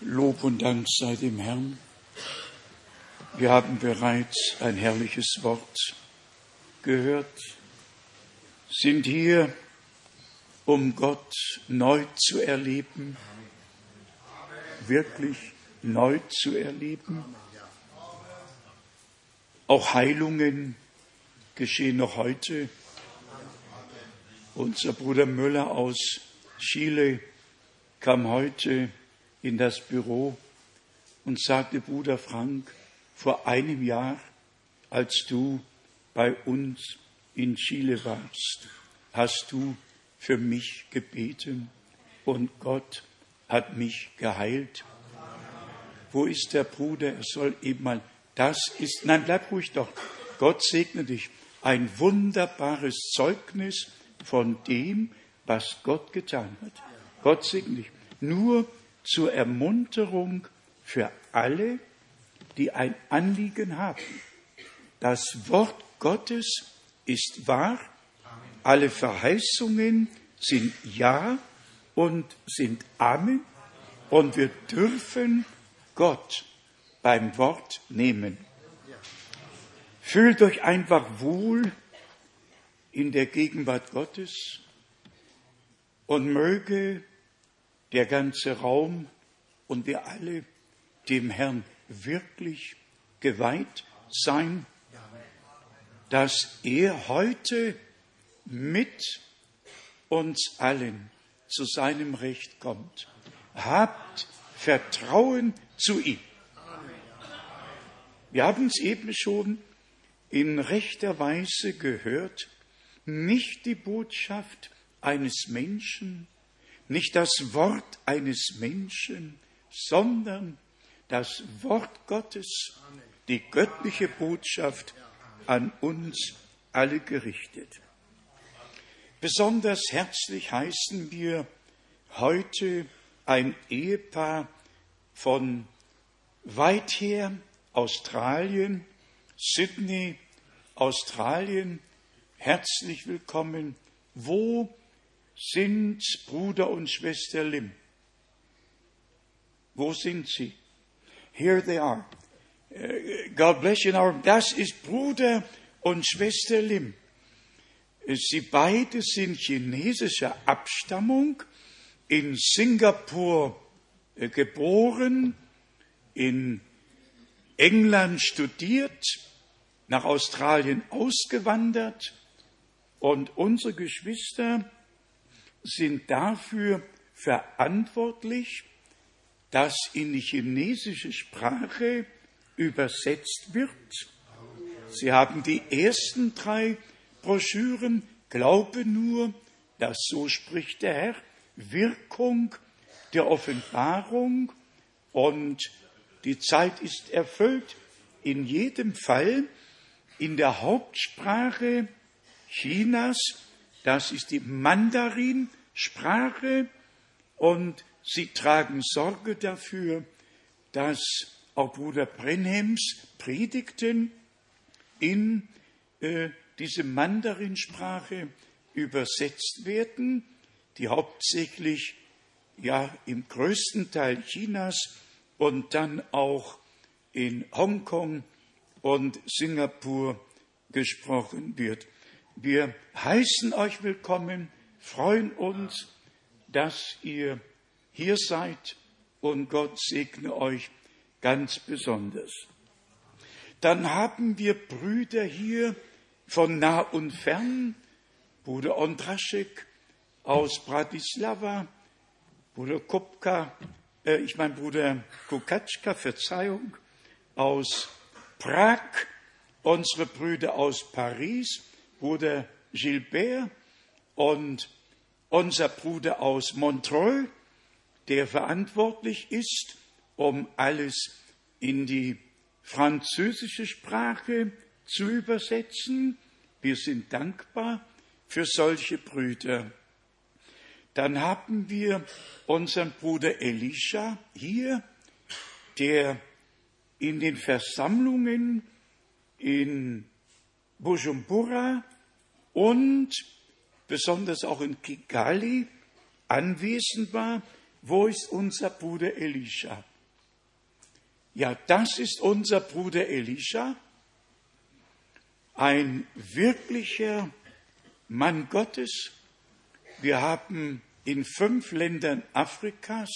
Lob und Dank sei dem Herrn. Wir haben bereits ein herrliches Wort gehört, sind hier, um Gott neu zu erleben, wirklich neu zu erleben. Auch Heilungen geschehen noch heute. Unser Bruder Müller aus Chile kam heute in das Büro und sagte, Bruder Frank, vor einem Jahr, als du bei uns in Chile warst, hast du für mich gebeten und Gott hat mich geheilt. Wo ist der Bruder? Er soll eben mal, das ist, nein, bleib ruhig doch. Gott segne dich. Ein wunderbares Zeugnis von dem, was Gott getan hat. Gott segne dich. Nur zur Ermunterung für alle, die ein Anliegen haben. Das Wort Gottes ist wahr, alle Verheißungen sind Ja und sind Amen und wir dürfen Gott beim Wort nehmen. Fühlt euch einfach wohl in der Gegenwart Gottes und möge der ganze Raum und wir alle dem Herrn wirklich geweiht sein, dass er heute mit uns allen zu seinem Recht kommt. Habt Vertrauen zu ihm. Wir haben es eben schon in rechter Weise gehört, nicht die Botschaft eines Menschen, nicht das Wort eines Menschen, sondern das Wort Gottes, die göttliche Botschaft an uns alle gerichtet. Besonders herzlich heißen wir heute ein Ehepaar von weit her, Australien, Sydney, Australien, herzlich willkommen. Wo sind Bruder und Schwester Lim? Wo sind sie? Here they are. Äh, God bless you. Das ist Bruder und Schwester Lim. Sie beide sind chinesischer Abstammung, in Singapur äh, geboren, in England studiert, nach Australien ausgewandert und unsere Geschwister sind dafür verantwortlich, dass in die chinesische Sprache übersetzt wird. Sie haben die ersten drei Broschüren, Glaube nur, dass so spricht der Herr, Wirkung der Offenbarung und die Zeit ist erfüllt. In jedem Fall in der Hauptsprache Chinas das ist die Mandarin-Sprache und sie tragen Sorge dafür, dass auch Bruder Brenhems Predigten in äh, diese Mandarin-Sprache übersetzt werden, die hauptsächlich ja im größten Teil Chinas und dann auch in Hongkong und Singapur gesprochen wird. Wir heißen euch willkommen, freuen uns, dass ihr hier seid und Gott segne euch ganz besonders. Dann haben wir Brüder hier von nah und fern, Bruder Ondraschek aus Bratislava, Bruder Kopka, äh, ich meine Bruder Kukatschka, Verzeihung, aus Prag, unsere Brüder aus Paris, Bruder Gilbert und unser Bruder aus Montreux, der verantwortlich ist, um alles in die französische Sprache zu übersetzen. Wir sind dankbar für solche Brüder. Dann haben wir unseren Bruder Elisha hier, der in den Versammlungen in Bujumbura und besonders auch in Kigali, anwesend war. Wo ist unser Bruder Elisha? Ja, das ist unser Bruder Elisha, ein wirklicher Mann Gottes. Wir haben in fünf Ländern Afrikas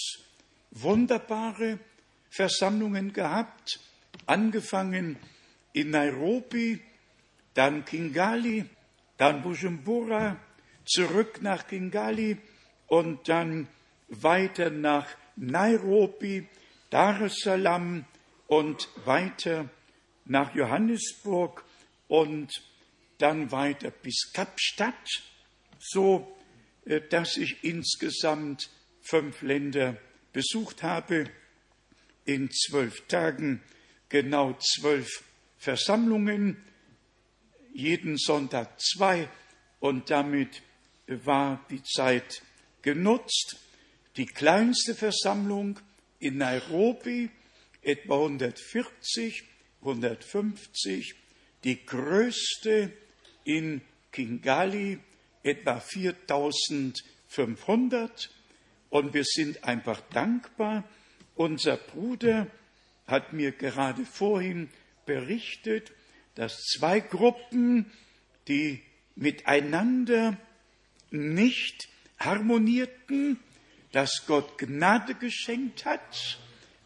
wunderbare Versammlungen gehabt, angefangen in Nairobi, dann Kingali, dann Bujumbura, zurück nach Kingali und dann weiter nach Nairobi, Dar es Salaam und weiter nach Johannesburg und dann weiter bis Kapstadt, so äh, dass ich insgesamt fünf Länder besucht habe, in zwölf Tagen genau zwölf Versammlungen, jeden Sonntag zwei und damit war die Zeit genutzt. Die kleinste Versammlung in Nairobi etwa 140, 150, die größte in Kingali etwa 4500 und wir sind einfach dankbar. Unser Bruder hat mir gerade vorhin berichtet, dass zwei Gruppen, die miteinander nicht harmonierten, dass Gott Gnade geschenkt hat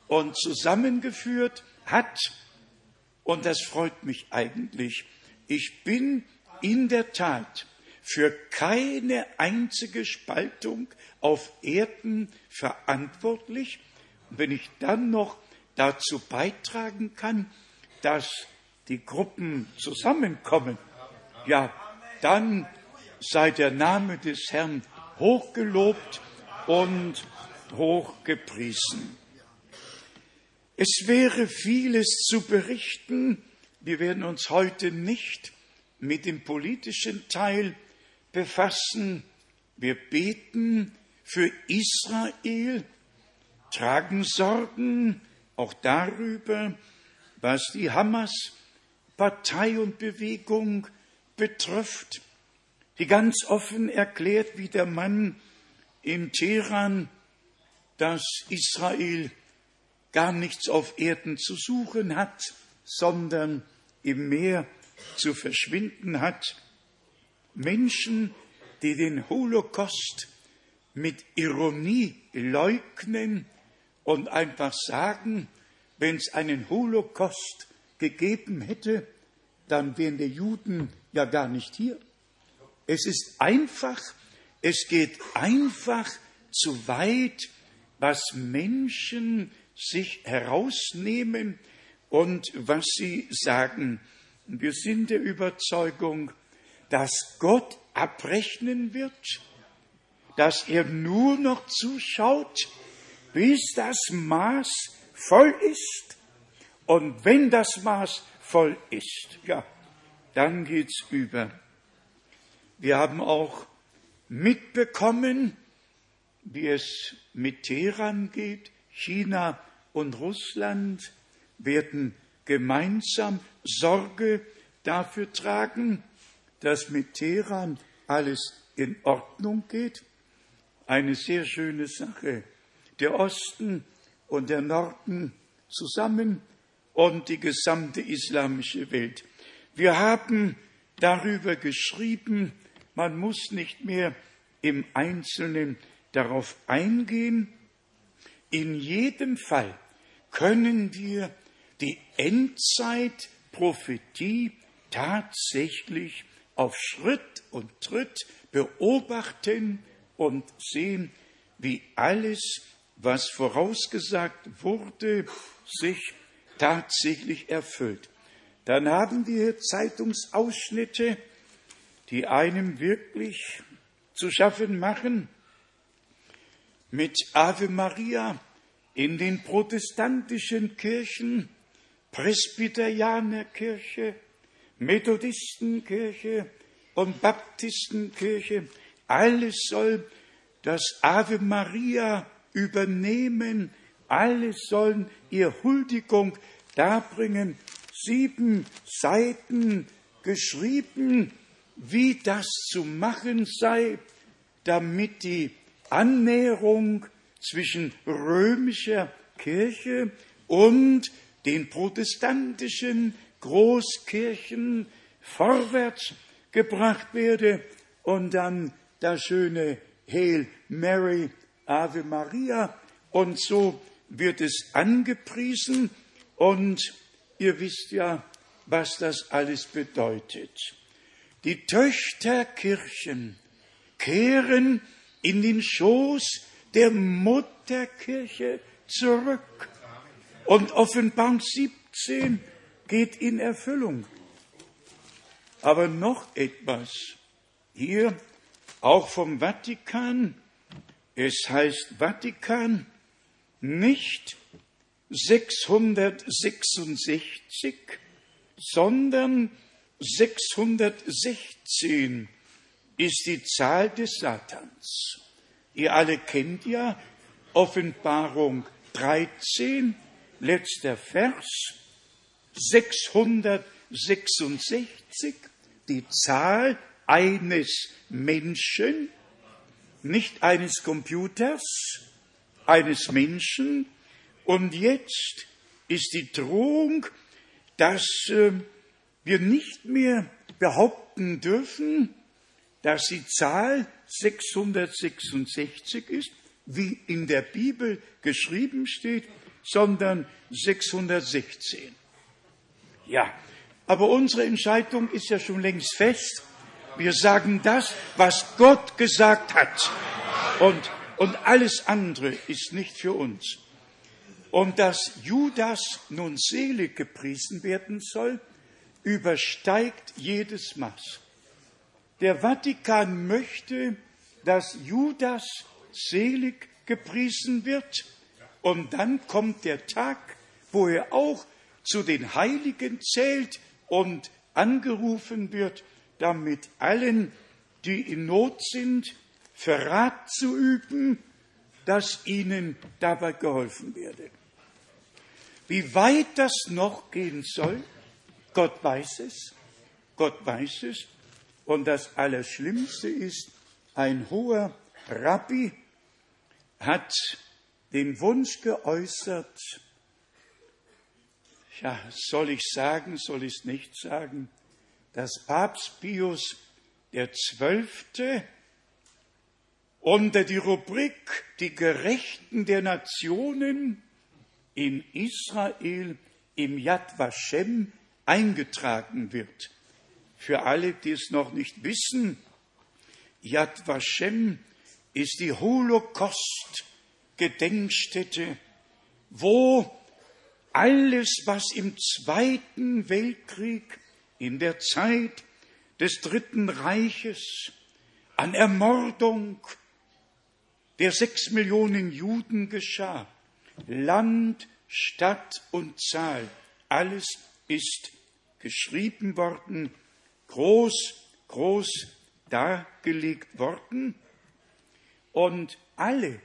und zusammengeführt hat. Und das freut mich eigentlich. Ich bin in der Tat für keine einzige Spaltung auf Erden verantwortlich. Und wenn ich dann noch dazu beitragen kann, dass die Gruppen zusammenkommen, ja, dann sei der Name des Herrn hochgelobt und hochgepriesen. Es wäre vieles zu berichten. Wir werden uns heute nicht mit dem politischen Teil befassen. Wir beten für Israel, tragen Sorgen auch darüber, was die Hamas-Partei und Bewegung betrifft, die ganz offen erklärt, wie der Mann in Teheran, dass Israel gar nichts auf Erden zu suchen hat, sondern im Meer zu verschwinden hat. Menschen, die den Holocaust mit Ironie leugnen und einfach sagen, wenn es einen Holocaust gegeben hätte, dann wären die Juden ja gar nicht hier. Es ist einfach, es geht einfach zu weit, was Menschen sich herausnehmen und was sie sagen. Wir sind der Überzeugung, dass Gott abrechnen wird, dass er nur noch zuschaut, bis das Maß voll ist. Und wenn das Maß voll ist, ja, dann geht's über. Wir haben auch mitbekommen, wie es mit Teheran geht. China und Russland werden gemeinsam Sorge dafür tragen, dass mit Teheran alles in Ordnung geht. Eine sehr schöne Sache. Der Osten und der Norden zusammen und die gesamte islamische Welt. Wir haben darüber geschrieben, man muss nicht mehr im Einzelnen darauf eingehen. In jedem Fall können wir die Endzeitprophetie tatsächlich auf Schritt und Tritt beobachten und sehen, wie alles, was vorausgesagt wurde, sich tatsächlich erfüllt. Dann haben wir Zeitungsausschnitte, die einem wirklich zu schaffen machen, mit Ave Maria in den protestantischen Kirchen, Presbyterianerkirche, Methodistenkirche und Baptistenkirche, alles soll das Ave Maria übernehmen, alle sollen ihr Huldigung darbringen. Sieben Seiten geschrieben wie das zu machen sei, damit die Annäherung zwischen römischer Kirche und den protestantischen Großkirchen vorwärts gebracht werde und dann das schöne Hail Mary, Ave Maria und so wird es angepriesen und ihr wisst ja, was das alles bedeutet. Die Töchterkirchen kehren in den Schoß der Mutterkirche zurück. Und Offenbarung 17 geht in Erfüllung. Aber noch etwas. Hier auch vom Vatikan. Es heißt Vatikan nicht 666, sondern 616 ist die Zahl des Satans. Ihr alle kennt ja Offenbarung 13, letzter Vers, 666, die Zahl eines Menschen, nicht eines Computers, eines Menschen. Und jetzt ist die Drohung, dass äh, wir nicht mehr behaupten dürfen, dass die Zahl 666 ist, wie in der Bibel geschrieben steht, sondern 616. Ja, aber unsere Entscheidung ist ja schon längst fest. Wir sagen das, was Gott gesagt hat. Und, und alles andere ist nicht für uns. Und dass Judas nun selig gepriesen werden soll, übersteigt jedes Maß. Der Vatikan möchte, dass Judas selig gepriesen wird. Und dann kommt der Tag, wo er auch zu den Heiligen zählt und angerufen wird, damit allen, die in Not sind, Verrat zu üben, dass ihnen dabei geholfen werde. Wie weit das noch gehen soll, Gott weiß es, Gott weiß es, und das Allerschlimmste ist, ein hoher Rabbi hat den Wunsch geäußert, ja, soll ich sagen, soll ich es nicht sagen, dass Papst Pius Zwölfte unter die Rubrik Die Gerechten der Nationen in Israel im Yad Vashem eingetragen wird. Für alle, die es noch nicht wissen, Yad Vashem ist die Holocaust-Gedenkstätte, wo alles, was im Zweiten Weltkrieg in der Zeit des Dritten Reiches an Ermordung der sechs Millionen Juden geschah, Land, Stadt und Zahl, alles ist geschrieben worden groß, groß dargelegt worden. Und alle,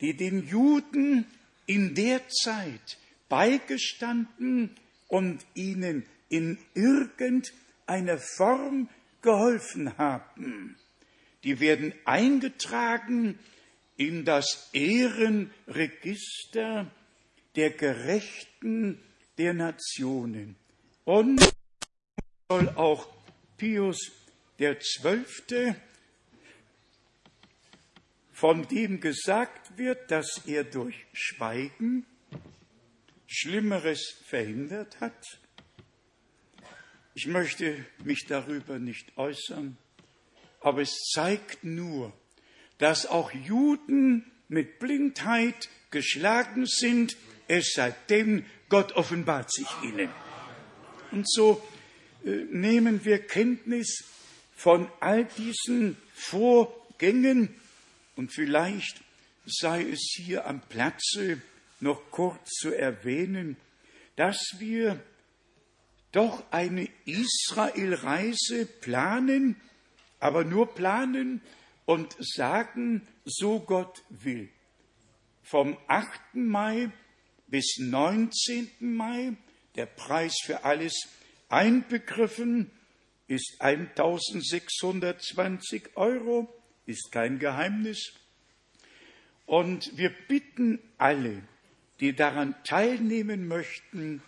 die den Juden in der Zeit beigestanden und ihnen in irgendeiner Form geholfen haben, die werden eingetragen in das Ehrenregister der Gerechten der Nationen. Und soll auch Pius der Zwölfte, von dem gesagt wird, dass er durch Schweigen Schlimmeres verhindert hat. Ich möchte mich darüber nicht äußern, aber es zeigt nur, dass auch Juden mit Blindheit geschlagen sind, es sei denn, Gott offenbart sich ihnen. Und so äh, nehmen wir Kenntnis von all diesen Vorgängen und vielleicht sei es hier am Platze noch kurz zu erwähnen, dass wir doch eine Israelreise planen, aber nur planen und sagen, so Gott will. Vom 8. Mai bis 19. Mai, der Preis für alles einbegriffen ist 1620 Euro, ist kein Geheimnis. Und wir bitten alle, die daran teilnehmen möchten,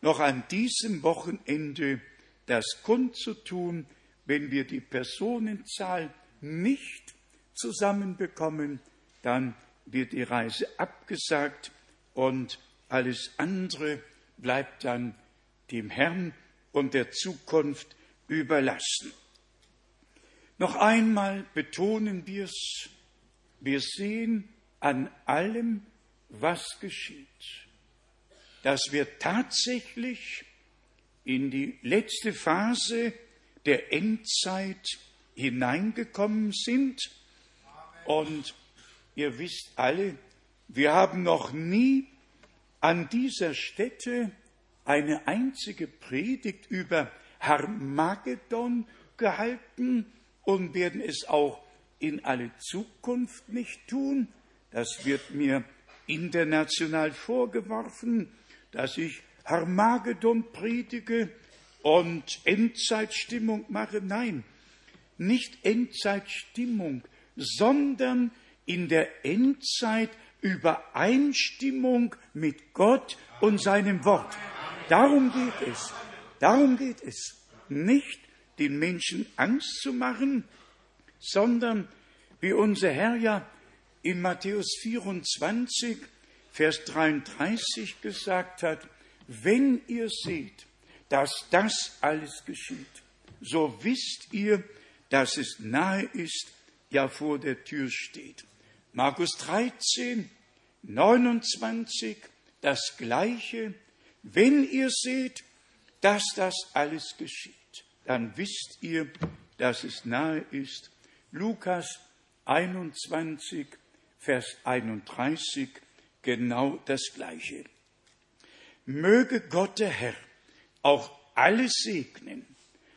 noch an diesem Wochenende das kundzutun, wenn wir die Personenzahl nicht zusammenbekommen, dann wird die Reise abgesagt und alles andere bleibt dann dem Herrn und der Zukunft überlassen. Noch einmal betonen wir es, wir sehen an allem, was geschieht, dass wir tatsächlich in die letzte Phase der Endzeit hineingekommen sind. Und ihr wisst alle, wir haben noch nie an dieser Stätte eine einzige Predigt über Harmagedon gehalten und werden es auch in alle Zukunft nicht tun. Das wird mir international vorgeworfen, dass ich Harmagedon predige und Endzeitstimmung mache. Nein, nicht Endzeitstimmung, sondern in der Endzeit Übereinstimmung mit Gott und seinem Wort. Darum geht es. Darum geht es. Nicht den Menschen Angst zu machen, sondern wie unser Herr ja in Matthäus 24, Vers 33 gesagt hat, wenn ihr seht, dass das alles geschieht, so wisst ihr, dass es nahe ist, ja vor der Tür steht. Markus 13, 29, das Gleiche. Wenn ihr seht, dass das alles geschieht, dann wisst ihr, dass es nahe ist. Lukas 21, Vers 31, genau das Gleiche. Möge Gott der Herr auch alle segnen,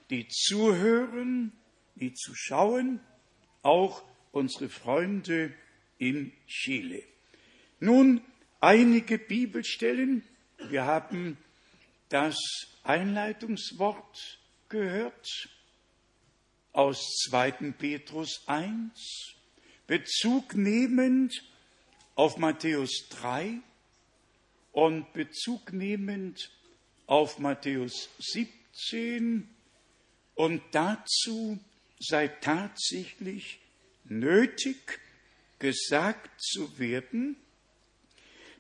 die zuhören, die zuschauen, auch unsere Freunde in Chile. Nun einige Bibelstellen. Wir haben das Einleitungswort gehört aus 2. Petrus 1, Bezug nehmend auf Matthäus 3 und Bezug nehmend auf Matthäus 17 und dazu sei tatsächlich nötig gesagt zu werden,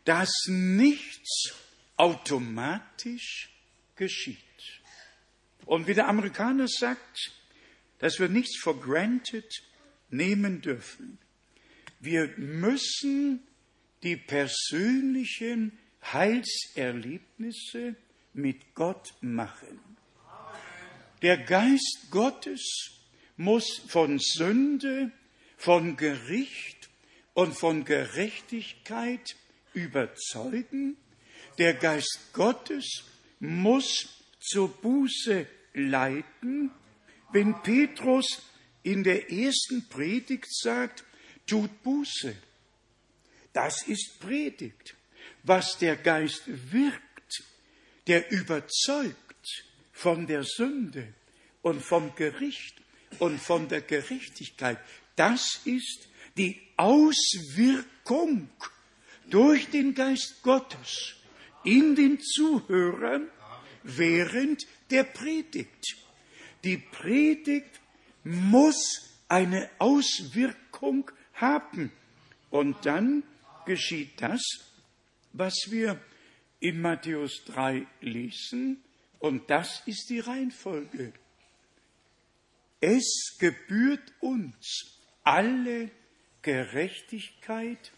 dass nichts automatisch geschieht. Und wie der Amerikaner sagt, dass wir nichts for granted nehmen dürfen. Wir müssen die persönlichen Heilserlebnisse mit Gott machen. Der Geist Gottes muss von Sünde, von Gericht und von Gerechtigkeit überzeugen. Der Geist Gottes muss zur Buße leiten. Wenn Petrus in der ersten Predigt sagt, tut Buße, das ist Predigt. Was der Geist wirkt, der überzeugt von der Sünde und vom Gericht und von der Gerechtigkeit. Das ist die Auswirkung durch den Geist Gottes in den Zuhörern während der Predigt. Die Predigt muss eine Auswirkung haben. Und dann geschieht das, was wir in Matthäus 3 lesen, und das ist die Reihenfolge. Es gebührt uns alle Gerechtigkeit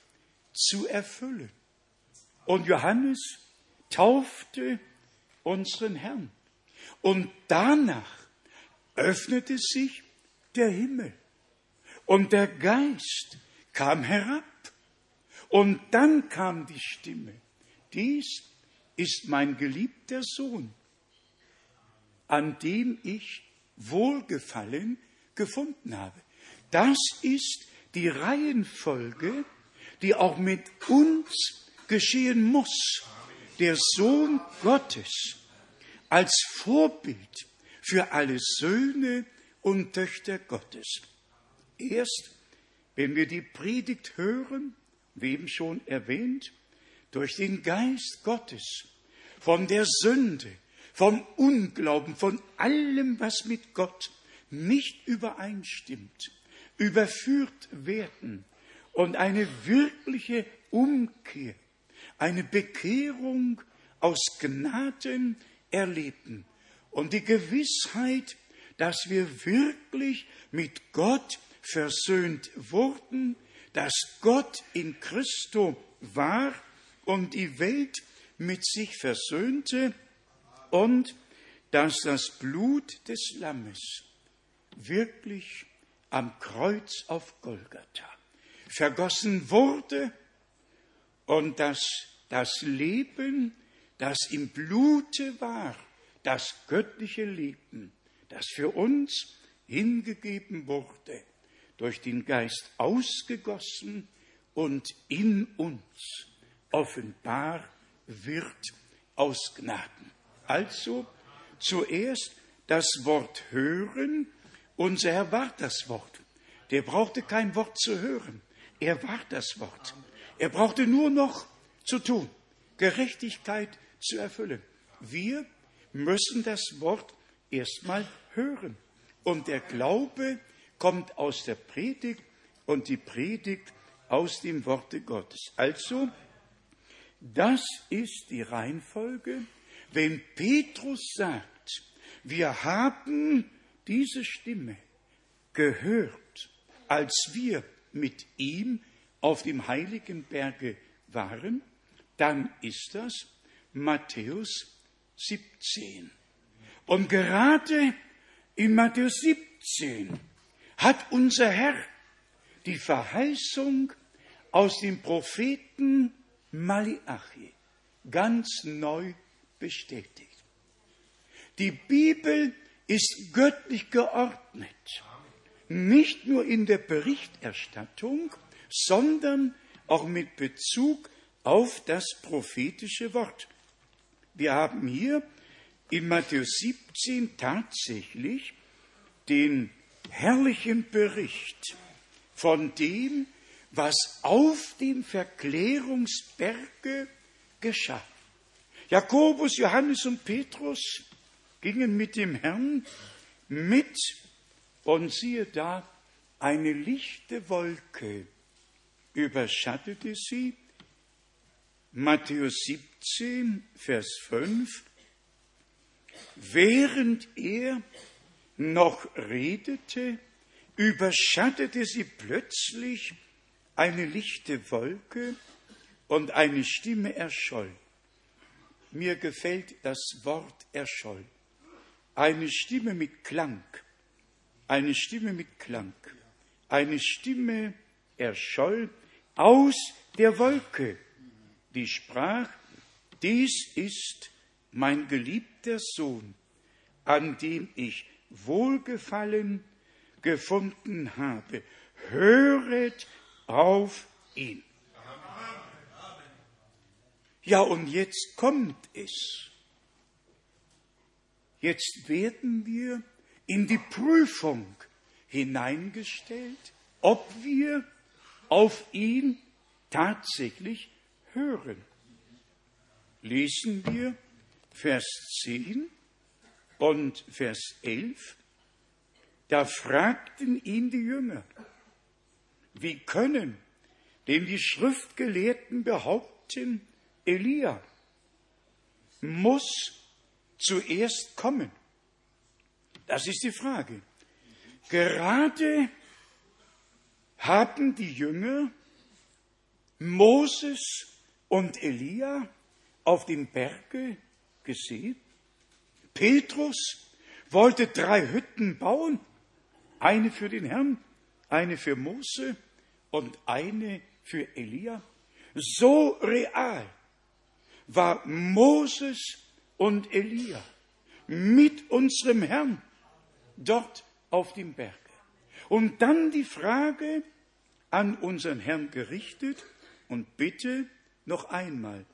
zu erfüllen. Und Johannes taufte unseren Herrn. Und danach öffnete sich der Himmel. Und der Geist kam herab. Und dann kam die Stimme. Dies ist mein geliebter Sohn, an dem ich Wohlgefallen gefunden habe. Das ist die Reihenfolge, die auch mit uns geschehen muss. Der Sohn Gottes als Vorbild für alle Söhne und Töchter Gottes. Erst, wenn wir die Predigt hören, wie eben schon erwähnt, durch den Geist Gottes, von der Sünde, vom Unglauben, von allem, was mit Gott nicht übereinstimmt, überführt werden und eine wirkliche Umkehr, eine Bekehrung aus Gnaden erleben. Und die Gewissheit, dass wir wirklich mit Gott versöhnt wurden, dass Gott in Christo war und die Welt mit sich versöhnte und dass das Blut des Lammes wirklich am Kreuz auf Golgatha vergossen wurde und dass das Leben, das im Blute war, das göttliche Leben, das für uns hingegeben wurde, durch den Geist ausgegossen und in uns offenbar wird aus Gnaden. Also zuerst das Wort hören. Unser Herr war das Wort. Der brauchte kein Wort zu hören. Er war das Wort. Er brauchte nur noch zu tun, Gerechtigkeit zu erfüllen. Wir müssen das Wort erstmal hören. Und der Glaube kommt aus der Predigt und die Predigt aus dem Worte Gottes. Also, das ist die Reihenfolge. Wenn Petrus sagt, wir haben diese Stimme gehört, als wir mit ihm auf dem heiligen Berge waren, dann ist das Matthäus 17. Und gerade in Matthäus 17 hat unser Herr die Verheißung aus dem Propheten Malachi ganz neu bestätigt. Die Bibel ist göttlich geordnet, nicht nur in der Berichterstattung, sondern auch mit Bezug auf das prophetische Wort. Wir haben hier in Matthäus 17 tatsächlich den herrlichen Bericht von dem, was auf dem Verklärungsberge geschah. Jakobus, Johannes und Petrus gingen mit dem Herrn mit und siehe da, eine lichte Wolke überschattete sie. Matthäus 17, Vers 5. Während er noch redete, überschattete sie plötzlich eine lichte Wolke und eine Stimme erscholl. Mir gefällt das Wort erscholl. Eine Stimme mit Klang, eine Stimme mit Klang, eine Stimme erscholl aus der Wolke, die sprach, dies ist mein geliebter Sohn, an dem ich Wohlgefallen gefunden habe. Höret auf ihn. Ja, und jetzt kommt es. Jetzt werden wir in die Prüfung hineingestellt, ob wir auf ihn tatsächlich hören. Lesen wir Vers 10 und Vers 11. Da fragten ihn die Jünger, wie können denn die Schriftgelehrten behaupten, Elia muss zuerst kommen? Das ist die Frage. Gerade haben die Jünger Moses und Elia auf dem Berge gesehen. Petrus wollte drei Hütten bauen, eine für den Herrn, eine für Mose und eine für Elia. So real war Moses und Elia mit unserem Herrn dort auf dem Berge. Und dann die Frage an unseren Herrn gerichtet und bitte noch einmal,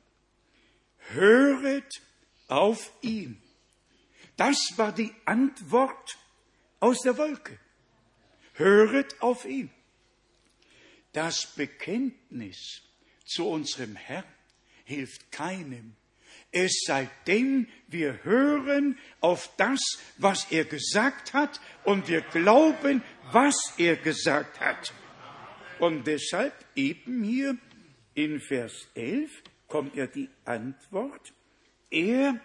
höret auf ihn. Das war die Antwort aus der Wolke. Höret auf ihn. Das Bekenntnis zu unserem Herrn hilft keinem, es sei denn, wir hören auf das, was er gesagt hat, und wir glauben, was er gesagt hat. Und deshalb eben hier in Vers 11 kommt ja die Antwort, er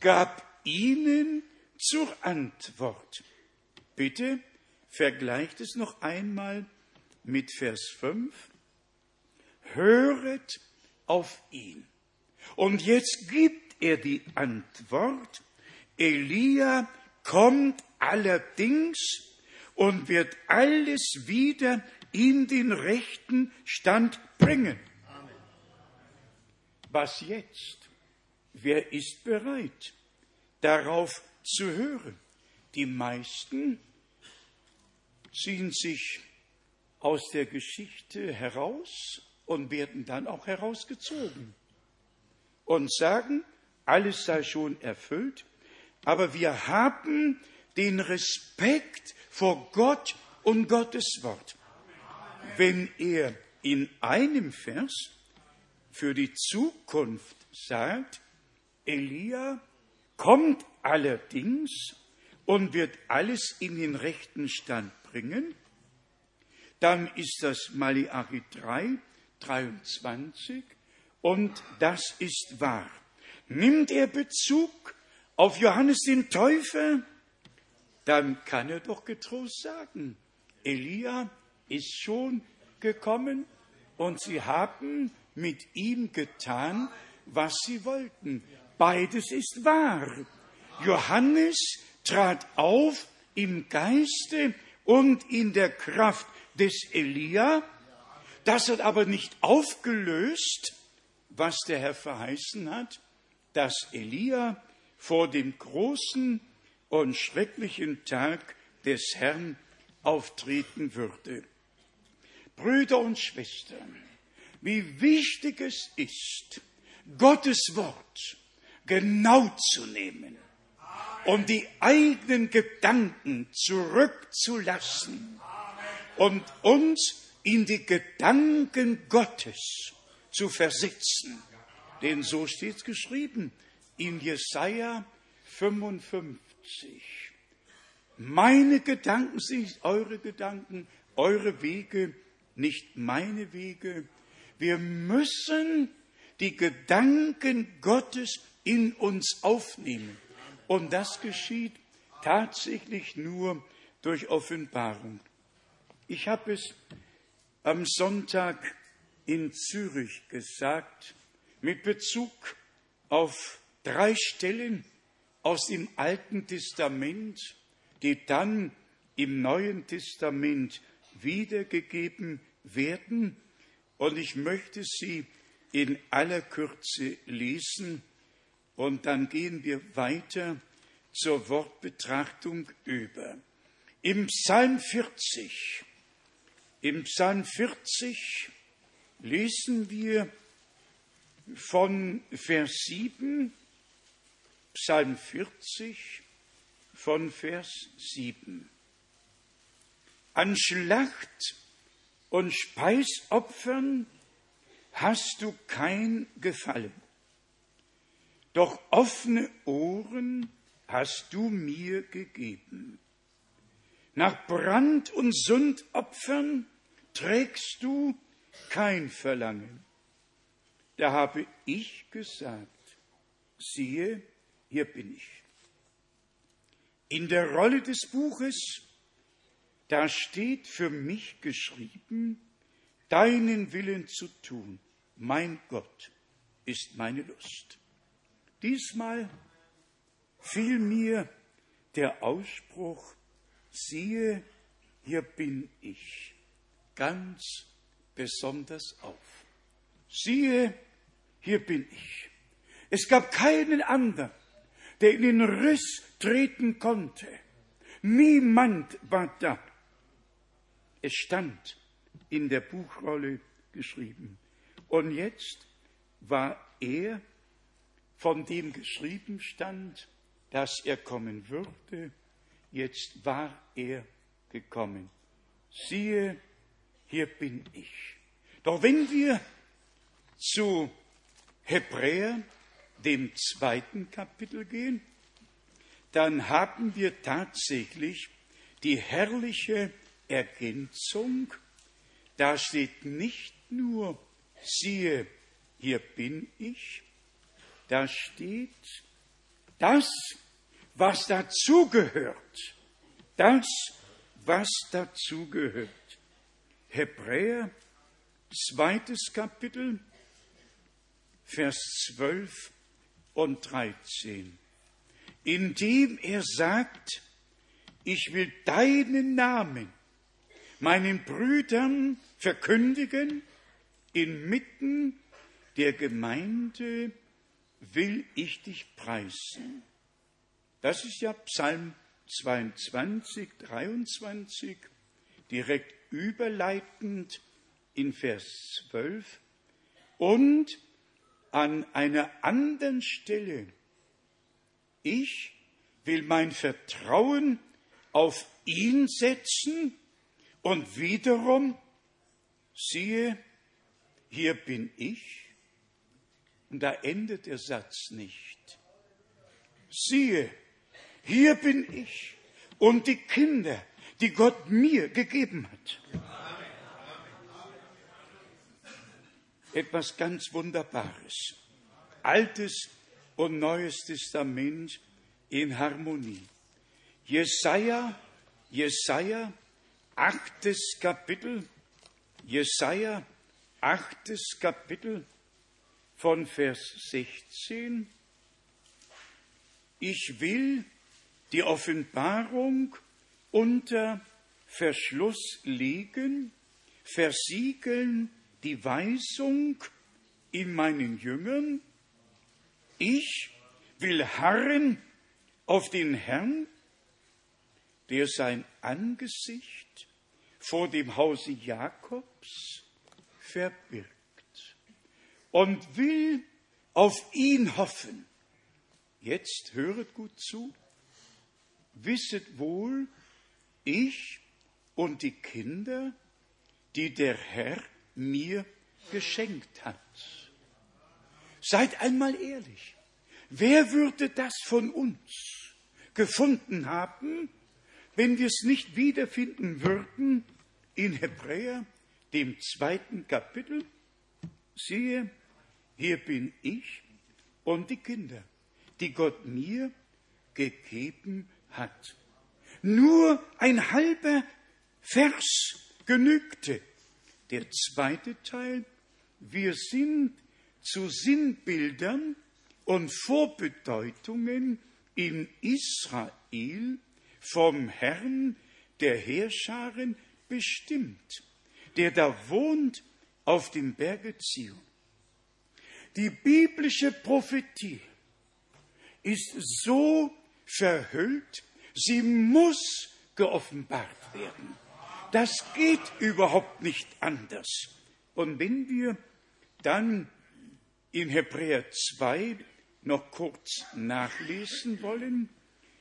gab ihnen zur Antwort. Bitte vergleicht es noch einmal mit Vers 5. Höret auf ihn. Und jetzt gibt er die Antwort, Elia kommt allerdings und wird alles wieder in den rechten Stand bringen. Was jetzt? Wer ist bereit, darauf zu hören? Die meisten ziehen sich aus der Geschichte heraus und werden dann auch herausgezogen und sagen, alles sei schon erfüllt, aber wir haben den Respekt vor Gott und Gottes Wort. Wenn er in einem Vers für die Zukunft sagt, Elia kommt allerdings und wird alles in den rechten Stand bringen, dann ist das Malachi 3, 23 und das ist wahr. Nimmt er Bezug auf Johannes den Täufer, dann kann er doch getrost sagen, Elia ist schon gekommen und sie haben mit ihm getan, was sie wollten. Beides ist wahr. Johannes trat auf im Geiste und in der Kraft des Elia. Das hat aber nicht aufgelöst, was der Herr verheißen hat, dass Elia vor dem großen und schrecklichen Tag des Herrn auftreten würde. Brüder und Schwestern, wie wichtig es ist, Gottes Wort genau zu nehmen und die eigenen Gedanken zurückzulassen und uns in die Gedanken Gottes zu versetzen. Denn so steht es geschrieben in Jesaja 55. Meine Gedanken sind eure Gedanken, eure Wege nicht meine Wege. Wir müssen die Gedanken Gottes in uns aufnehmen. Und das geschieht tatsächlich nur durch Offenbarung. Ich habe es am Sonntag in Zürich gesagt, mit Bezug auf drei Stellen aus dem Alten Testament, die dann im Neuen Testament wiedergegeben werden. Und ich möchte sie in aller Kürze lesen und dann gehen wir weiter zur Wortbetrachtung über. Im Psalm 40, im Psalm 40 lesen wir von Vers 7, Psalm 40 von Vers 7. An Schlacht und Speisopfern hast du kein Gefallen. Doch offene Ohren hast du mir gegeben. Nach Brand- und Sündopfern trägst du kein Verlangen. Da habe ich gesagt, siehe, hier bin ich. In der Rolle des Buches da steht für mich geschrieben, deinen Willen zu tun, mein Gott, ist meine Lust. Diesmal fiel mir der Ausspruch, siehe, hier bin ich, ganz besonders auf. Siehe, hier bin ich. Es gab keinen anderen, der in den Riss treten konnte. Niemand war da. Es stand in der Buchrolle geschrieben. Und jetzt war er, von dem geschrieben stand, dass er kommen würde. Jetzt war er gekommen. Siehe, hier bin ich. Doch wenn wir zu Hebräer, dem zweiten Kapitel gehen, dann haben wir tatsächlich die herrliche Ergänzung. Da steht nicht nur, siehe, hier bin ich, da steht das, was dazugehört. Das, was dazugehört. Hebräer, zweites Kapitel, Vers 12 und 13, indem er sagt, ich will deinen Namen meinen Brüdern verkündigen, inmitten der Gemeinde will ich dich preisen. Das ist ja Psalm 22, 23, direkt überleitend in Vers 12 und an einer anderen Stelle. Ich will mein Vertrauen auf ihn setzen und wiederum, siehe, hier bin ich. Und da endet der Satz nicht. Siehe, hier bin ich und die Kinder, die Gott mir gegeben hat. Etwas ganz Wunderbares. Altes und Neues Testament in Harmonie. Jesaja, Jesaja, achtes Kapitel, Jesaja, achtes Kapitel von Vers 16. Ich will die Offenbarung unter Verschluss legen, versiegeln die Weisung in meinen Jüngern. Ich will harren auf den Herrn, der sein Angesicht vor dem Hause Jakobs verbirgt und will auf ihn hoffen. Jetzt höret gut zu, wisset wohl, ich und die Kinder, die der Herr mir geschenkt hat. Seid einmal ehrlich, wer würde das von uns gefunden haben, wenn wir es nicht wiederfinden würden in Hebräer, dem zweiten Kapitel? Siehe, hier bin ich und die Kinder, die Gott mir gegeben hat. Nur ein halber Vers genügte. Der zweite Teil, wir sind zu Sinnbildern und Vorbedeutungen in Israel vom Herrn der Heerscharen bestimmt, der da wohnt auf dem Berge Zion. Die biblische Prophetie ist so verhüllt, sie muss geoffenbart werden. Das geht überhaupt nicht anders. Und wenn wir dann in Hebräer 2 noch kurz nachlesen wollen,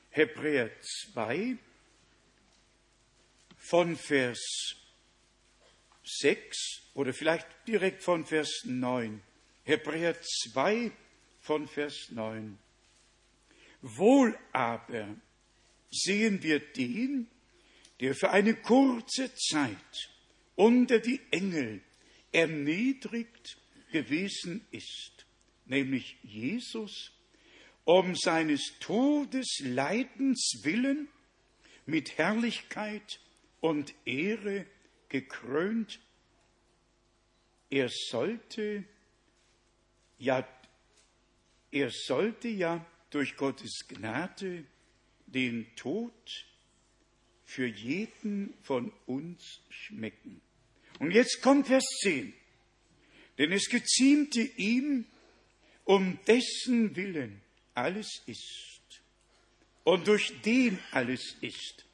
Hebräer 2 von Vers 6 oder vielleicht direkt von Vers 9. Hebräer 2 von Vers 9. Wohl aber sehen wir den, der für eine kurze Zeit unter die Engel erniedrigt gewesen ist, nämlich Jesus, um seines Todes Leidens willen mit Herrlichkeit und Ehre gekrönt. Er sollte ja, er sollte ja durch Gottes Gnade den Tod für jeden von uns schmecken. Und jetzt kommt Vers 10. Denn es geziemte ihm, um dessen Willen alles ist und durch den alles ist,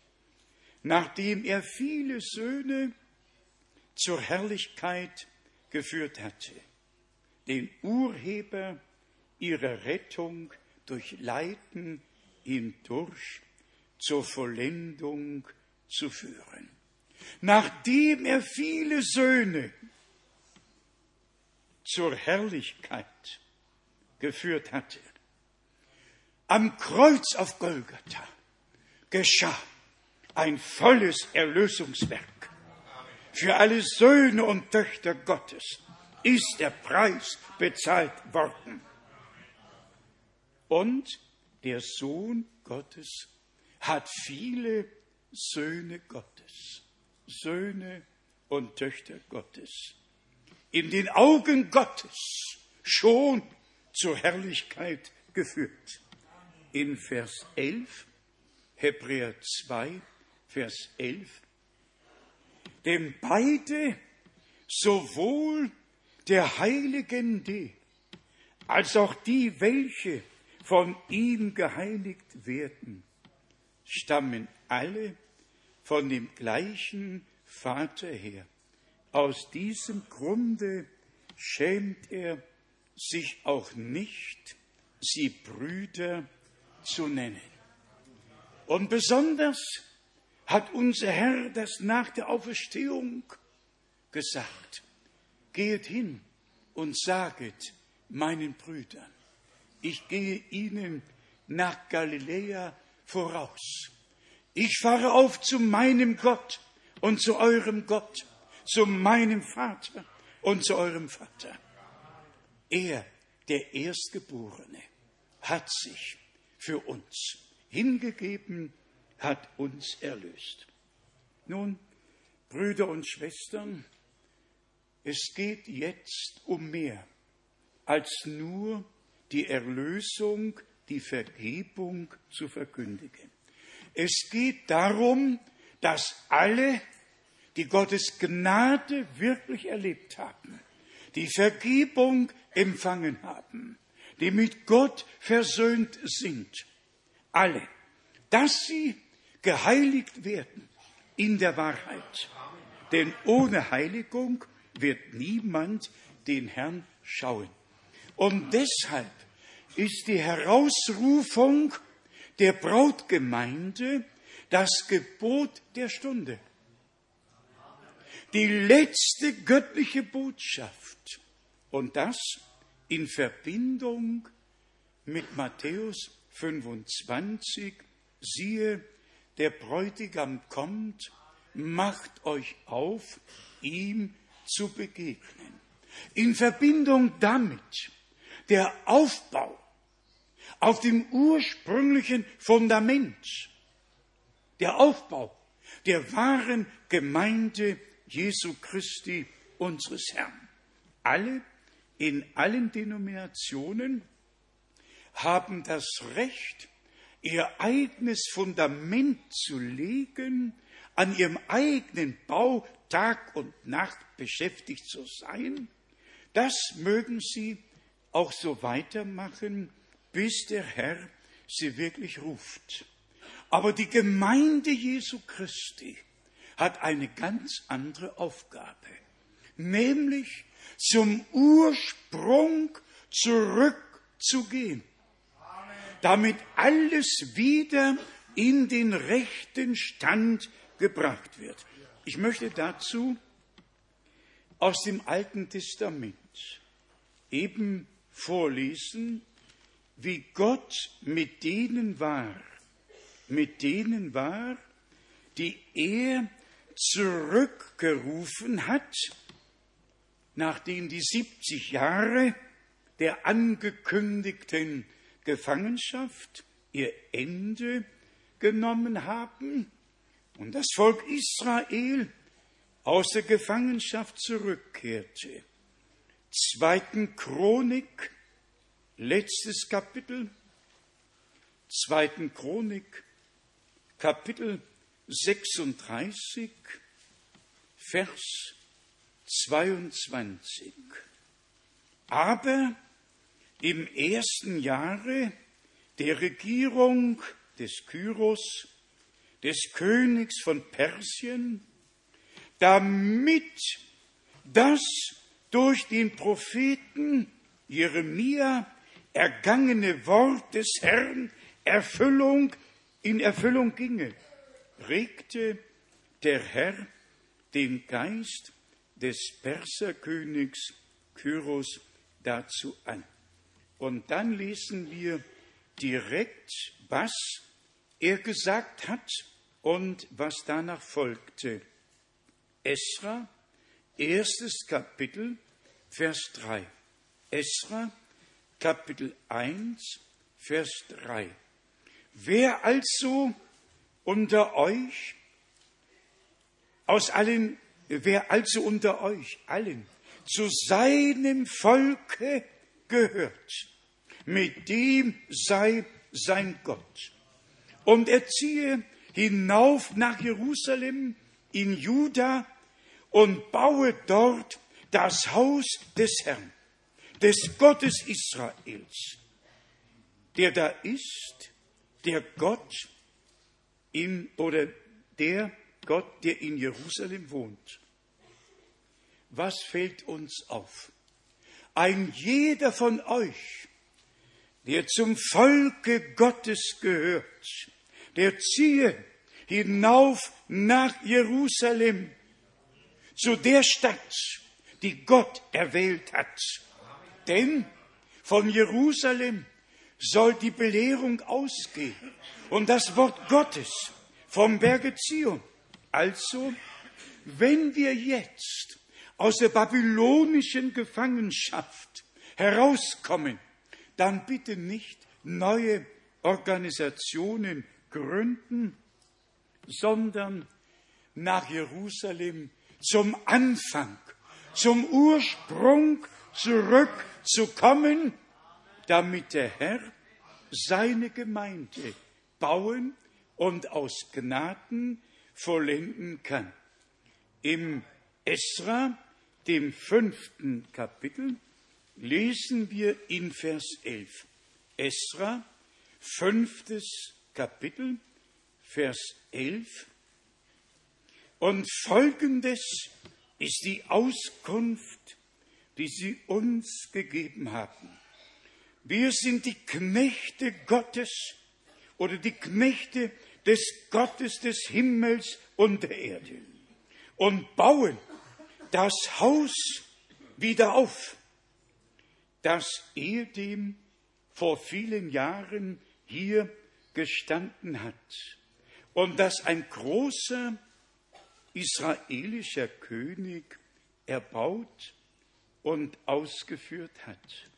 nachdem er viele Söhne zur Herrlichkeit geführt hatte, den Urheber ihrer Rettung durch Leiden hindurch zur Vollendung zu führen. Nachdem er viele Söhne zur Herrlichkeit geführt hatte, am Kreuz auf Golgatha geschah ein volles Erlösungswerk. Für alle Söhne und Töchter Gottes ist der Preis bezahlt worden. Und der Sohn Gottes hat viele Söhne Gottes, Söhne und Töchter Gottes, in den Augen Gottes schon zur Herrlichkeit geführt. In Vers 11, Hebräer 2, Vers 11, denn beide, sowohl der Heiligen die, als auch die, welche von ihm geheiligt werden, stammen alle von dem gleichen Vater her. Aus diesem Grunde schämt er sich auch nicht, sie Brüder zu nennen. Und besonders hat unser Herr das nach der Auferstehung gesagt. Geht hin und saget meinen Brüdern, ich gehe ihnen nach Galiläa voraus. Ich fahre auf zu meinem Gott und zu eurem Gott, zu meinem Vater und zu eurem Vater. Er, der Erstgeborene, hat sich für uns hingegeben, hat uns erlöst. Nun, Brüder und Schwestern, es geht jetzt um mehr als nur die Erlösung, die Vergebung zu verkündigen. Es geht darum, dass alle, die Gottes Gnade wirklich erlebt haben, die Vergebung empfangen haben, die mit Gott versöhnt sind, alle, dass sie geheiligt werden in der Wahrheit. Denn ohne Heiligung wird niemand den Herrn schauen. Und deshalb ist die Herausrufung der Brautgemeinde das Gebot der Stunde. Die letzte göttliche Botschaft. Und das in Verbindung mit Matthäus 25. Siehe, der Bräutigam kommt, macht euch auf, ihm zu begegnen. In Verbindung damit der Aufbau auf dem ursprünglichen Fundament, der Aufbau der wahren Gemeinde Jesu Christi, unseres Herrn. Alle in allen Denominationen haben das Recht, ihr eigenes Fundament zu legen, an ihrem eigenen Bau Tag und Nacht beschäftigt zu sein. Das mögen sie auch so weitermachen, bis der Herr sie wirklich ruft. Aber die Gemeinde Jesu Christi hat eine ganz andere Aufgabe, nämlich zum Ursprung zurückzugehen, damit alles wieder in den rechten Stand gebracht wird. Ich möchte dazu aus dem Alten Testament eben vorlesen, wie Gott mit denen war, mit denen war, die er zurückgerufen hat, nachdem die 70 Jahre der angekündigten Gefangenschaft ihr Ende genommen haben und das Volk Israel aus der Gefangenschaft zurückkehrte. Zweiten Chronik, letztes Kapitel, zweiten Chronik, Kapitel 36, Vers 22. Aber im ersten Jahre der Regierung des Kyros, des Königs von Persien, damit das durch den Propheten Jeremia ergangene Wort des Herrn Erfüllung in Erfüllung ginge, regte der Herr den Geist des Perserkönigs Kyros dazu an. Und dann lesen wir direkt, was er gesagt hat und was danach folgte. Esra, erstes Kapitel, Vers 3. Esra, Kapitel 1, Vers 3. Wer also unter euch aus allen, wer also unter euch allen zu seinem Volke gehört, mit dem sei sein Gott. Und er ziehe hinauf nach Jerusalem in Juda und baue dort das Haus des Herrn, des Gottes Israels, der da ist, der Gott in, oder der Gott, der in Jerusalem wohnt. Was fällt uns auf? Ein jeder von euch, der zum Volke Gottes gehört, der ziehe hinauf nach Jerusalem, zu der Stadt, die Gott erwählt hat. Denn von Jerusalem soll die Belehrung ausgehen und das Wort Gottes vom Berge Zion. Also, wenn wir jetzt aus der babylonischen Gefangenschaft herauskommen, dann bitte nicht neue Organisationen gründen, sondern nach Jerusalem zum Anfang, zum Ursprung zurückzukommen, damit der Herr seine Gemeinde bauen und aus Gnaden vollenden kann. Im Esra, dem fünften Kapitel, lesen wir in Vers 11. Esra, fünftes Kapitel, Vers 11. Und folgendes ist die Auskunft, die sie uns gegeben haben. Wir sind die Knechte Gottes oder die Knechte des Gottes des Himmels und der Erde und bauen das Haus wieder auf, das ehedem vor vielen Jahren hier gestanden hat und das ein großer israelischer König erbaut und ausgeführt hat.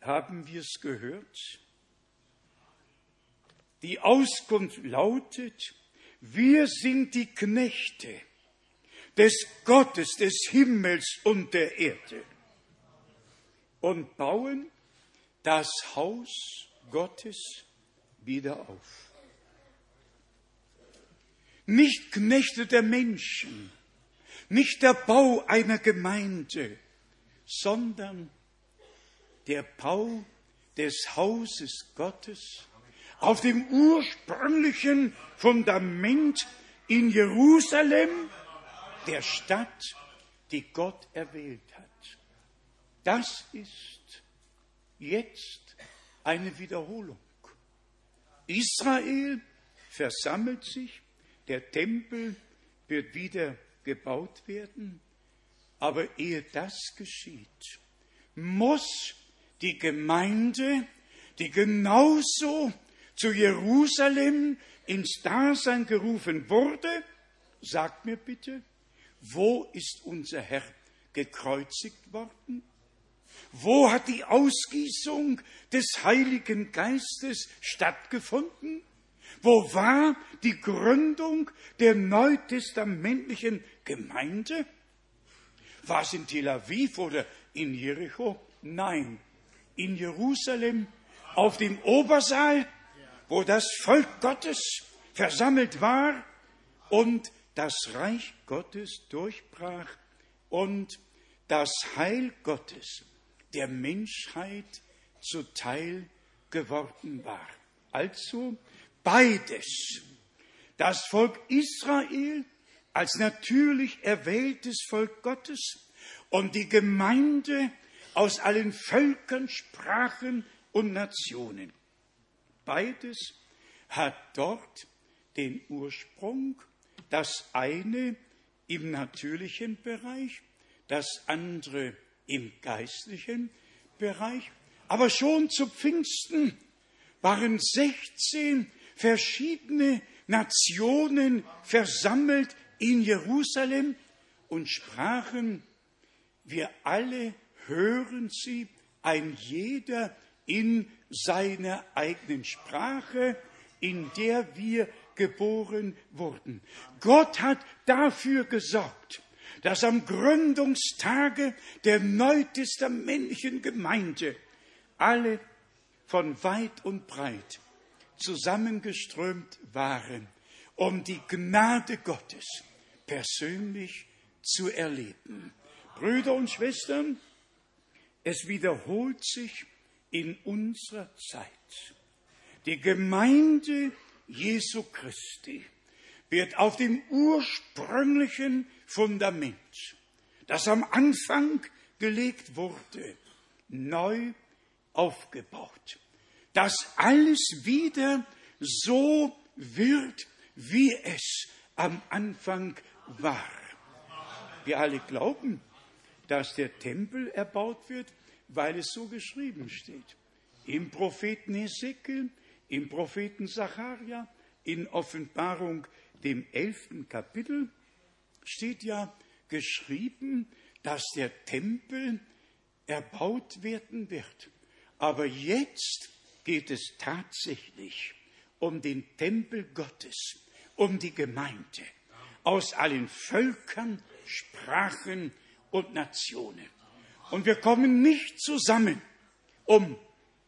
Haben wir es gehört? Die Auskunft lautet, wir sind die Knechte des Gottes des Himmels und der Erde und bauen das Haus Gottes wieder auf. Nicht Knechte der Menschen, nicht der Bau einer Gemeinde, sondern der Bau des Hauses Gottes auf dem ursprünglichen Fundament in Jerusalem, der Stadt, die Gott erwählt hat. Das ist jetzt eine Wiederholung. Israel versammelt sich, der Tempel wird wieder gebaut werden, aber ehe das geschieht, muss die Gemeinde, die genauso zu Jerusalem ins Dasein gerufen wurde, sagt mir bitte, wo ist unser Herr gekreuzigt worden? Wo hat die Ausgießung des Heiligen Geistes stattgefunden? Wo war die Gründung der neutestamentlichen Gemeinde? War es in Tel Aviv oder in Jericho? Nein, in Jerusalem auf dem Obersaal wo das Volk Gottes versammelt war und das Reich Gottes durchbrach und das Heil Gottes der Menschheit zuteil geworden war. Also beides. Das Volk Israel als natürlich erwähltes Volk Gottes und die Gemeinde aus allen Völkern, Sprachen und Nationen. beides hat dort den Ursprung, das eine im natürlichen Bereich, das andere im geistlichen Bereich. Aber schon zu Pfingsten waren 16 verschiedene Nationen versammelt in Jerusalem und sprachen, wir alle hören sie, ein jeder in seiner eigenen Sprache, in der wir geboren wurden. Gott hat dafür gesorgt, dass am Gründungstage der neutestamentlichen Gemeinde alle von weit und breit zusammengeströmt waren, um die Gnade Gottes persönlich zu erleben. Brüder und Schwestern, es wiederholt sich in unserer Zeit. Die Gemeinde Jesu Christi wird auf dem ursprünglichen Fundament, das am Anfang gelegt wurde, neu aufgebaut. Dass alles wieder so wird, wie es am Anfang war. Wir alle glauben, dass der Tempel erbaut wird, weil es so geschrieben steht. Im Propheten Hesekiel, im Propheten Zacharia, in Offenbarung dem elften Kapitel steht ja geschrieben, dass der Tempel erbaut werden wird. Aber jetzt geht es tatsächlich um den Tempel Gottes, um die Gemeinde aus allen Völkern, Sprachen und Nationen. Und wir kommen nicht zusammen, um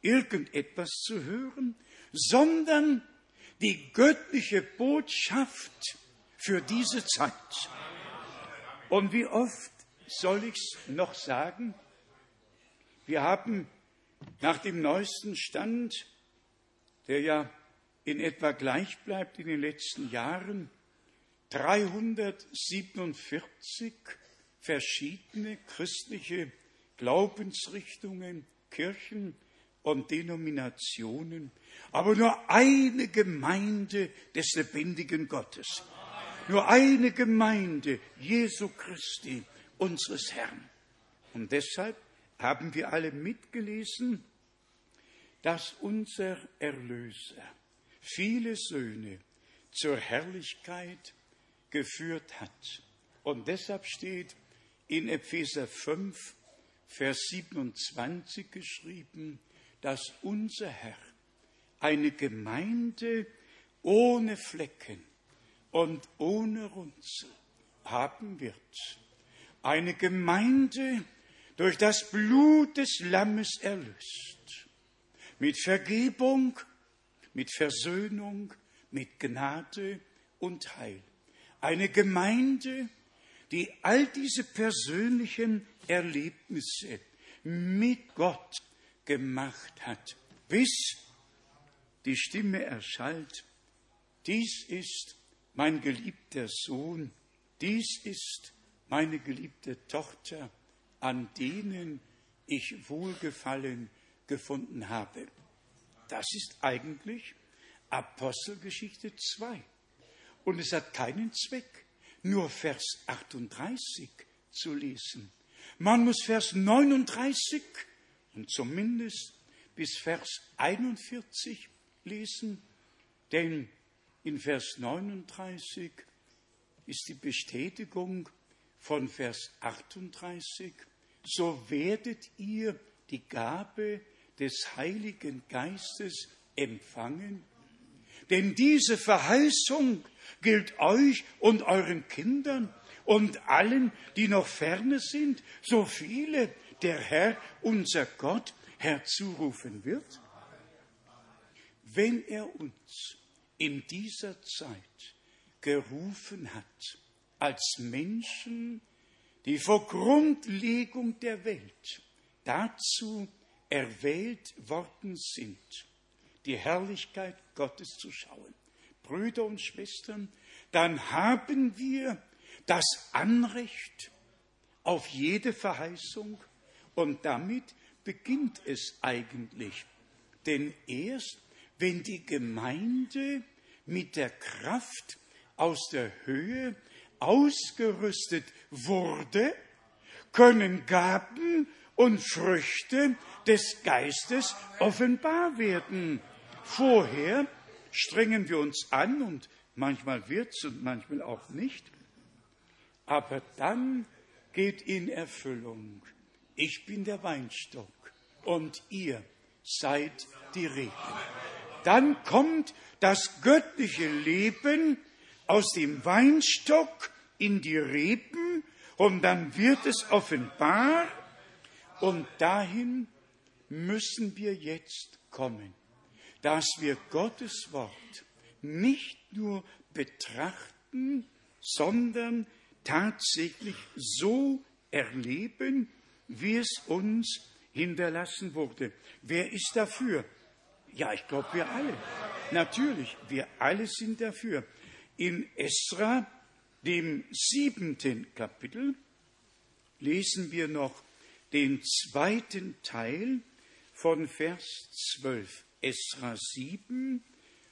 irgendetwas zu hören, sondern die göttliche Botschaft für diese Zeit. Und wie oft soll ich es noch sagen? Wir haben nach dem neuesten Stand, der ja in etwa gleich bleibt in den letzten Jahren, 347 verschiedene christliche Glaubensrichtungen, Kirchen und Denominationen, aber nur eine Gemeinde des lebendigen Gottes. Nur eine Gemeinde Jesu Christi, unseres Herrn. Und deshalb haben wir alle mitgelesen, dass unser Erlöser viele Söhne zur Herrlichkeit geführt hat. Und deshalb steht in Epheser 5, Vers 27 geschrieben, dass unser Herr eine Gemeinde ohne Flecken und ohne Runzel haben wird. Eine Gemeinde durch das Blut des Lammes erlöst. Mit Vergebung, mit Versöhnung, mit Gnade und Heil. Eine Gemeinde, die all diese persönlichen Erlebnisse mit Gott gemacht hat, bis die Stimme erschallt, dies ist mein geliebter Sohn, dies ist meine geliebte Tochter, an denen ich Wohlgefallen gefunden habe. Das ist eigentlich Apostelgeschichte 2. Und es hat keinen Zweck, nur Vers 38 zu lesen. Man muss Vers 39 und zumindest bis Vers 41 lesen, denn in Vers 39 ist die Bestätigung von Vers 38, so werdet ihr die Gabe des Heiligen Geistes empfangen. Denn diese Verheißung gilt euch und euren Kindern und allen, die noch ferne sind, so viele der Herr, unser Gott, herzurufen wird. Wenn er uns in dieser Zeit gerufen hat, als Menschen, die vor Grundlegung der Welt dazu erwählt worden sind, die Herrlichkeit Gottes zu schauen. Brüder und Schwestern, dann haben wir das Anrecht auf jede Verheißung und damit beginnt es eigentlich. Denn erst wenn die Gemeinde mit der Kraft aus der Höhe ausgerüstet wurde, können Gaben und Früchte des Geistes offenbar werden. Vorher strengen wir uns an und manchmal wird's und manchmal auch nicht. Aber dann geht in Erfüllung. Ich bin der Weinstock und ihr seid die Reben. Dann kommt das göttliche Leben aus dem Weinstock in die Reben und dann wird es offenbar und dahin müssen wir jetzt kommen, dass wir Gottes Wort nicht nur betrachten, sondern tatsächlich so erleben, wie es uns hinterlassen wurde. Wer ist dafür? Ja, ich glaube, wir alle. Natürlich, wir alle sind dafür. In Esra, dem siebenten Kapitel, lesen wir noch den zweiten Teil von Vers 12. Esra 7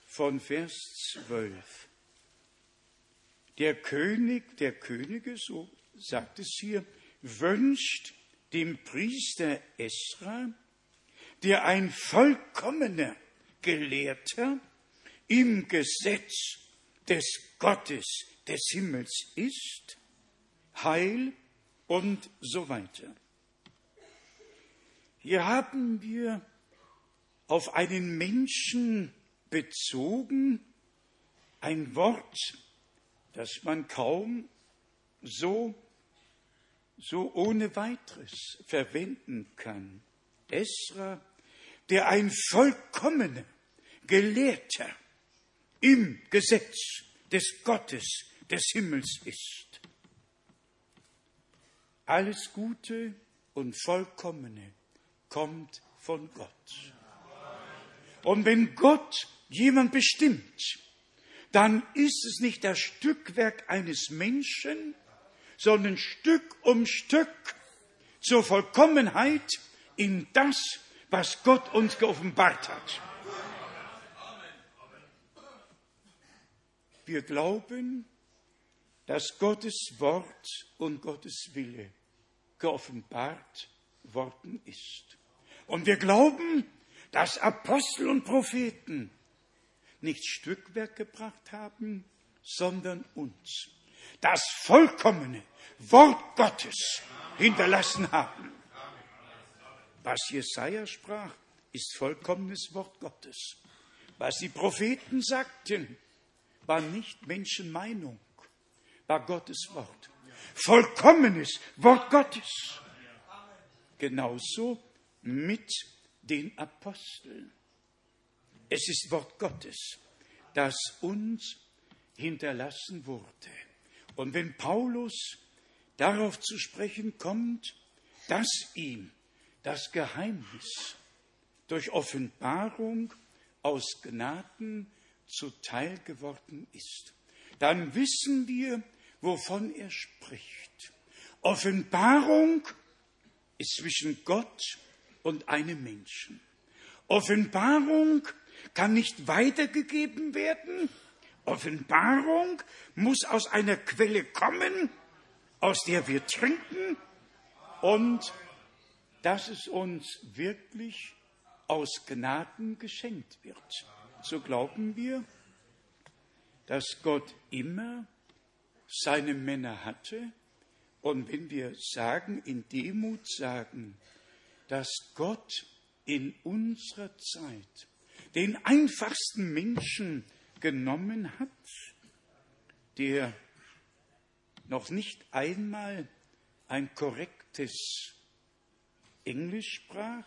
von Vers 12. Der König der Könige, so sagt es hier, wünscht dem Priester Esra, der ein vollkommener Gelehrter im Gesetz des Gottes des Himmels ist, Heil und so weiter. Hier haben wir auf einen Menschen bezogen ein Wort, das man kaum so so ohne weiteres verwenden kann. Esra, der ein vollkommener Gelehrter im Gesetz des Gottes des Himmels ist. Alles Gute und Vollkommene kommt von Gott. Und wenn Gott jemand bestimmt, dann ist es nicht das Stückwerk eines Menschen, sondern Stück um Stück zur Vollkommenheit in das, was Gott uns geoffenbart hat. Wir glauben, dass Gottes Wort und Gottes Wille geoffenbart worden ist. Und wir glauben, dass Apostel und Propheten nicht Stückwerk gebracht haben, sondern uns das vollkommene Wort Gottes hinterlassen haben. Was Jesaja sprach, ist vollkommenes Wort Gottes. Was die Propheten sagten, war nicht Menschenmeinung, war Gottes Wort. Vollkommenes Wort Gottes. Genauso mit den Aposteln. Es ist Wort Gottes, das uns hinterlassen wurde. Und wenn Paulus darauf zu sprechen kommt, dass ihm das Geheimnis durch Offenbarung aus Gnaden zuteil geworden ist, dann wissen wir, wovon er spricht. Offenbarung ist zwischen Gott und einem Menschen. Offenbarung kann nicht weitergegeben werden, Offenbarung muss aus einer Quelle kommen, aus der wir trinken und dass es uns wirklich aus Gnaden geschenkt wird. So glauben wir, dass Gott immer seine Männer hatte. Und wenn wir sagen, in Demut sagen, dass Gott in unserer Zeit den einfachsten Menschen genommen hat, der noch nicht einmal ein korrektes Englisch sprach.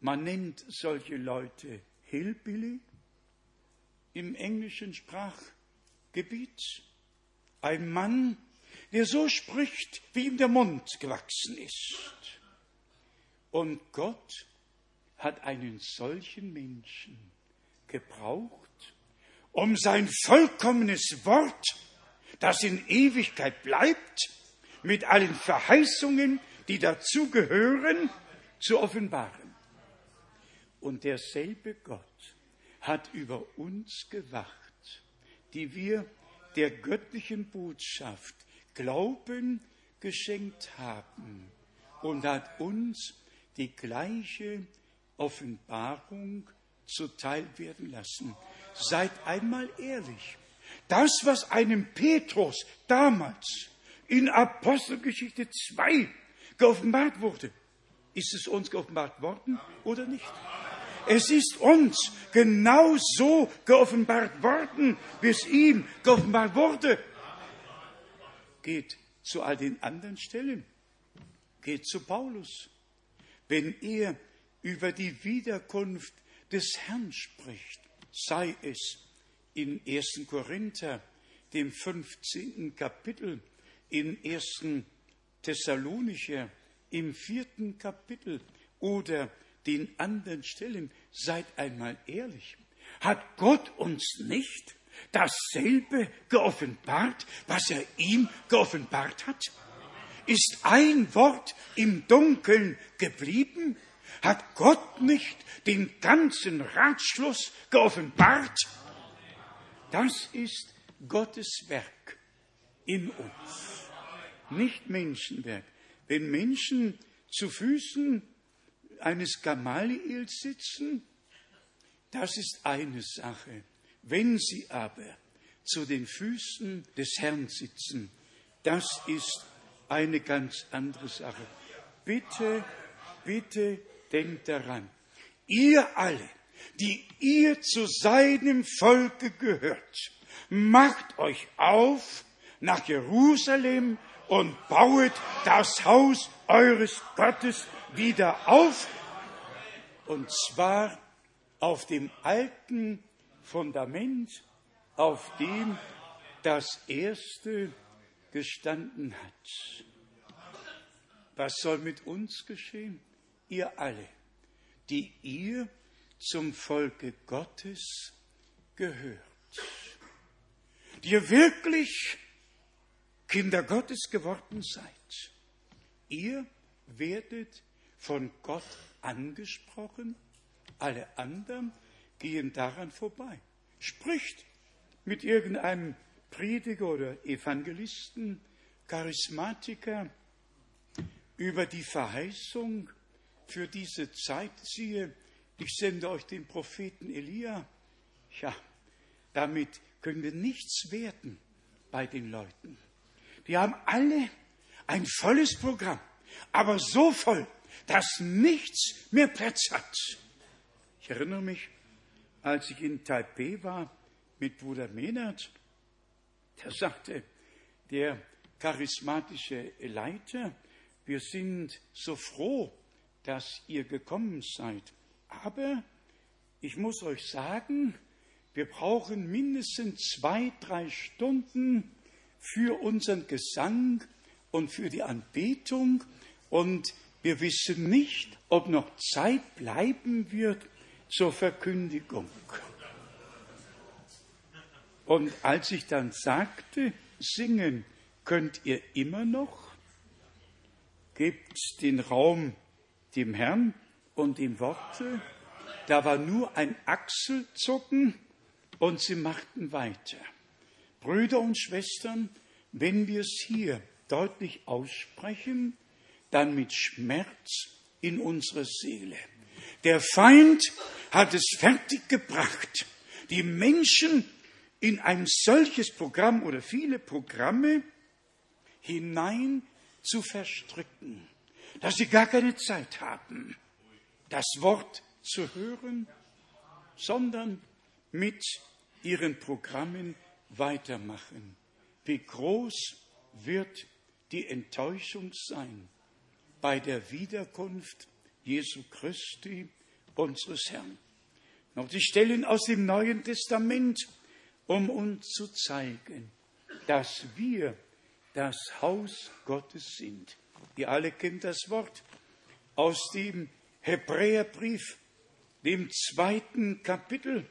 Man nennt solche Leute Hillbilly im englischen Sprachgebiet. Ein Mann, der so spricht, wie ihm der Mund gewachsen ist. Und Gott hat einen solchen Menschen gebraucht, um sein vollkommenes Wort, das in Ewigkeit bleibt, mit allen Verheißungen, die dazugehören, zu offenbaren. Und derselbe Gott hat über uns gewacht, die wir der göttlichen Botschaft Glauben geschenkt haben und hat uns die gleiche Offenbarung zuteil werden lassen. Seid einmal ehrlich. Das, was einem Petrus damals in Apostelgeschichte 2 geoffenbart wurde, ist es uns geoffenbart worden oder nicht? Es ist uns genau so geoffenbart worden, wie es ihm geoffenbart wurde. Geht zu all den anderen Stellen. Geht zu Paulus. Wenn er über die Wiederkunft des Herrn spricht, sei es in 1. Korinther, dem 15. Kapitel, in 1. Thessalonicher, im vierten Kapitel oder den anderen Stellen, seid einmal ehrlich. Hat Gott uns nicht dasselbe geoffenbart, was er ihm geoffenbart hat? Ist ein Wort im Dunkeln geblieben? Hat Gott nicht den ganzen Ratschluss geoffenbart? Das ist Gottes Werk in uns, nicht Menschenwerk. Wenn Menschen zu Füßen eines Gamaliel sitzen, das ist eine Sache. Wenn sie aber zu den Füßen des Herrn sitzen, das ist eine ganz andere Sache. Bitte, bitte denkt daran, ihr alle, die ihr zu seinem Volke gehört, macht euch auf nach Jerusalem und bauet das Haus eures Gottes wieder auf, und zwar auf dem alten Fundament, auf dem das erste gestanden hat. Was soll mit uns geschehen? Ihr alle, die ihr zum Volke Gottes gehört, die ihr wirklich Kinder Gottes geworden seid. Ihr werdet von Gott angesprochen, alle anderen gehen daran vorbei. Spricht mit irgendeinem Prediger oder Evangelisten, Charismatiker über die Verheißung für diese Zeit. Siehe, ich sende euch den Propheten Elia. Ja, damit können wir nichts werden bei den Leuten. Die haben alle ein volles Programm aber so voll, dass nichts mehr Platz hat. Ich erinnere mich, als ich in Taipei war mit Bruder Menard, da sagte der charismatische Leiter, wir sind so froh, dass ihr gekommen seid. Aber ich muss euch sagen, wir brauchen mindestens zwei, drei Stunden für unseren Gesang und für die Anbetung und wir wissen nicht, ob noch Zeit bleiben wird zur Verkündigung. Und als ich dann sagte, singen könnt ihr immer noch, gebt den Raum dem Herrn und dem Worte, da war nur ein Achselzucken und sie machten weiter. Brüder und Schwestern, wenn wir es hier deutlich aussprechen, dann mit Schmerz in unsere Seele. Der Feind hat es fertiggebracht, die Menschen in ein solches Programm oder viele Programme hinein zu verstricken, dass sie gar keine Zeit haben, das Wort zu hören, sondern mit ihren Programmen weitermachen. Wie groß wird die Enttäuschung sein, bei der Wiederkunft Jesu Christi, unseres Herrn. Noch die Stellen aus dem Neuen Testament, um uns zu zeigen, dass wir das Haus Gottes sind. Ihr alle kennt das Wort aus dem Hebräerbrief, dem zweiten Kapitel.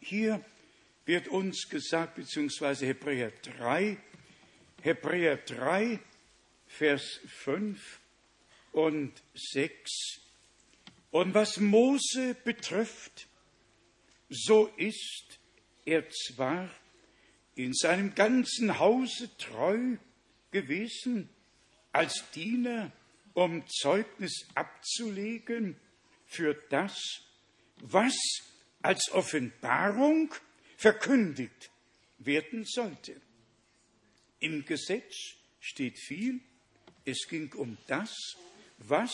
Hier wird uns gesagt, beziehungsweise Hebräer 3, Hebräer 3, Vers 5 und 6. Und was Mose betrifft, so ist er zwar in seinem ganzen Hause treu gewesen, als Diener, um Zeugnis abzulegen für das, was als Offenbarung verkündigt werden sollte. Im Gesetz steht viel, es ging um das, was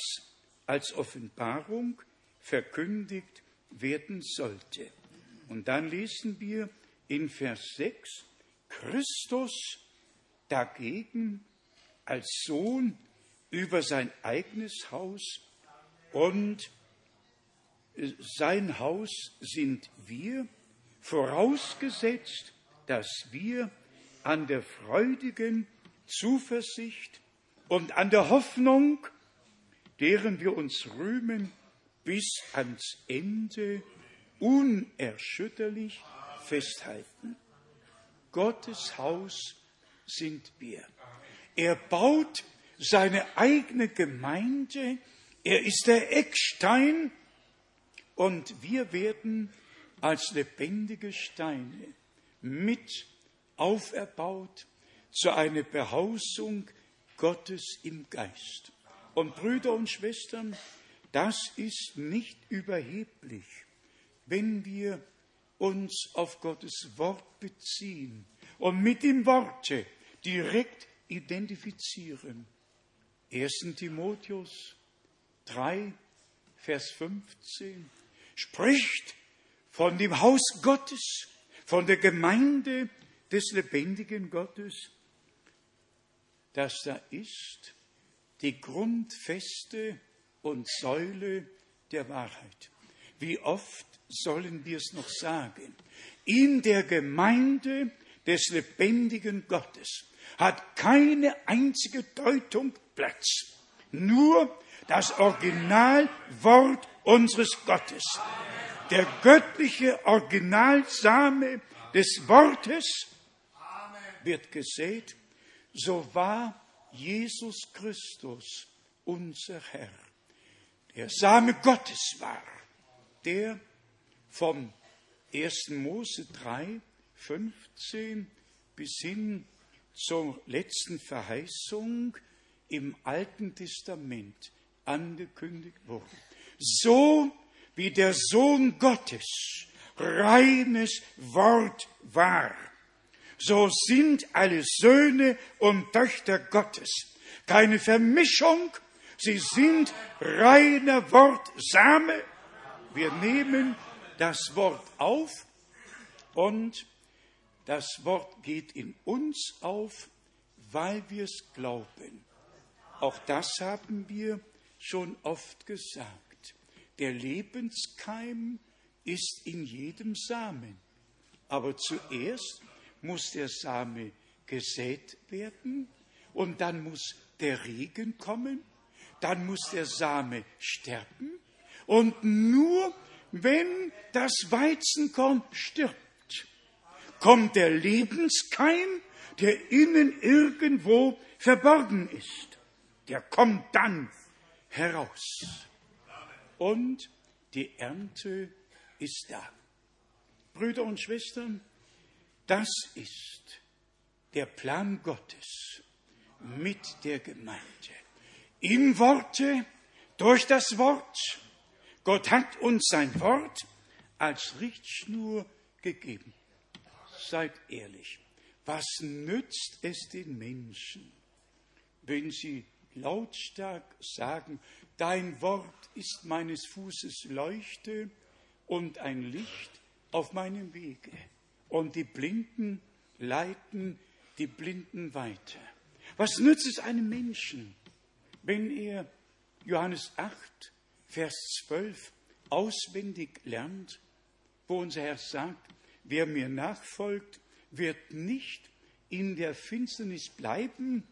als Offenbarung verkündigt werden sollte. Und dann lesen wir in Vers 6, Christus dagegen als Sohn über sein eigenes Haus und sein Haus sind wir, vorausgesetzt, dass wir an der freudigen Zuversicht und an der Hoffnung, deren wir uns rühmen, bis ans Ende unerschütterlich festhalten. Gottes Haus sind wir. Er baut seine eigene Gemeinde, er ist der Eckstein und wir werden als lebendige Steine mit auferbaut zu einer Behausung Gottes im Geist. Und Brüder und Schwestern, das ist nicht überheblich, wenn wir uns auf Gottes Wort beziehen und mit dem Worte direkt identifizieren. 1. Timotheus 3, Vers 15 spricht von dem Haus Gottes, von der Gemeinde des lebendigen Gottes, das da ist die Grundfeste und Säule der Wahrheit. Wie oft sollen wir es noch sagen? In der Gemeinde des lebendigen Gottes hat keine einzige Deutung Platz. Nur das Originalwort unseres Gottes. Der göttliche Originalsame des Wortes wird gesät, so war Jesus Christus unser Herr, der Same Gottes war, der vom 1. Mose 3, 15 bis hin zur letzten Verheißung im Alten Testament angekündigt wurde. So wie der Sohn Gottes reines Wort war, so sind alle Söhne und Töchter Gottes keine Vermischung, sie sind reiner Wortsame. Wir nehmen das Wort auf und das Wort geht in uns auf, weil wir es glauben. Auch das haben wir schon oft gesagt. Der Lebenskeim ist in jedem Samen. Aber zuerst muss der Same gesät werden und dann muss der Regen kommen, dann muss der Same sterben und nur wenn das Weizenkorn stirbt, kommt der Lebenskeim, der innen irgendwo verborgen ist. Der kommt dann heraus. Und die Ernte ist da. Brüder und Schwestern, das ist der Plan Gottes mit der Gemeinde. Im Worte, durch das Wort. Gott hat uns sein Wort als Richtschnur gegeben. Seid ehrlich. Was nützt es den Menschen, wenn sie lautstark sagen, dein Wort ist meines Fußes Leuchte und ein Licht auf meinem Wege. Und die Blinden leiten die Blinden weiter. Was nützt es einem Menschen, wenn er Johannes 8, Vers 12 auswendig lernt, wo unser Herr sagt, wer mir nachfolgt, wird nicht in der Finsternis bleiben,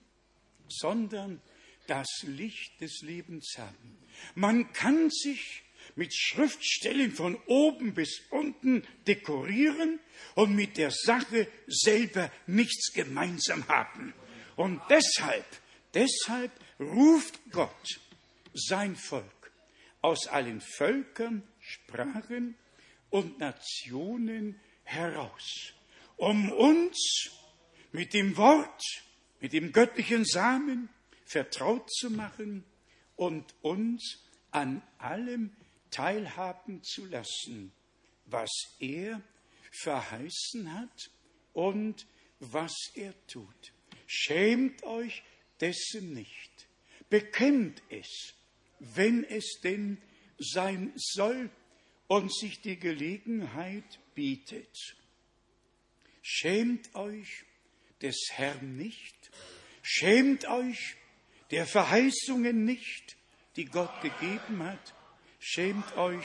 sondern das Licht des Lebens haben. Man kann sich mit Schriftstellen von oben bis unten dekorieren und mit der Sache selber nichts gemeinsam haben. Und deshalb, deshalb ruft Gott sein Volk aus allen Völkern, Sprachen und Nationen heraus, um uns mit dem Wort, mit dem göttlichen Samen vertraut zu machen und uns an allem teilhaben zu lassen, was er verheißen hat und was er tut. Schämt euch dessen nicht. Bekennt es, wenn es denn sein soll und sich die Gelegenheit bietet. Schämt euch des Herrn nicht, schämt euch der Verheißungen nicht, die Gott gegeben hat, schämt euch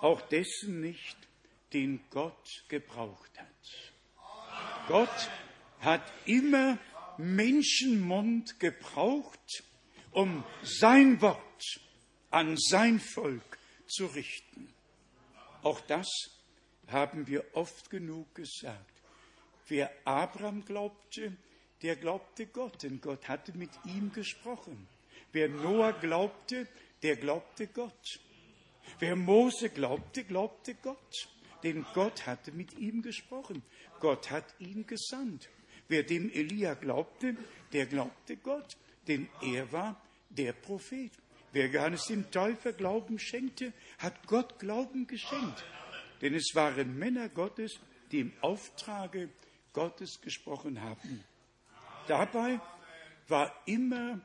auch dessen nicht, den Gott gebraucht hat. Gott hat immer Menschenmund gebraucht, um sein Wort an sein Volk zu richten. Auch das haben wir oft genug gesagt. Wer Abraham glaubte, der glaubte Gott, denn Gott hatte mit ihm gesprochen. Wer Noah glaubte, der glaubte Gott. Wer Mose glaubte, glaubte Gott, denn Gott hatte mit ihm gesprochen. Gott hat ihn gesandt. Wer dem Elia glaubte, der glaubte Gott, denn er war der Prophet. Wer Johannes dem Täufer Glauben schenkte, hat Gott Glauben geschenkt. Denn es waren Männer Gottes, die im Auftrage Gottes gesprochen haben. Dabei war immer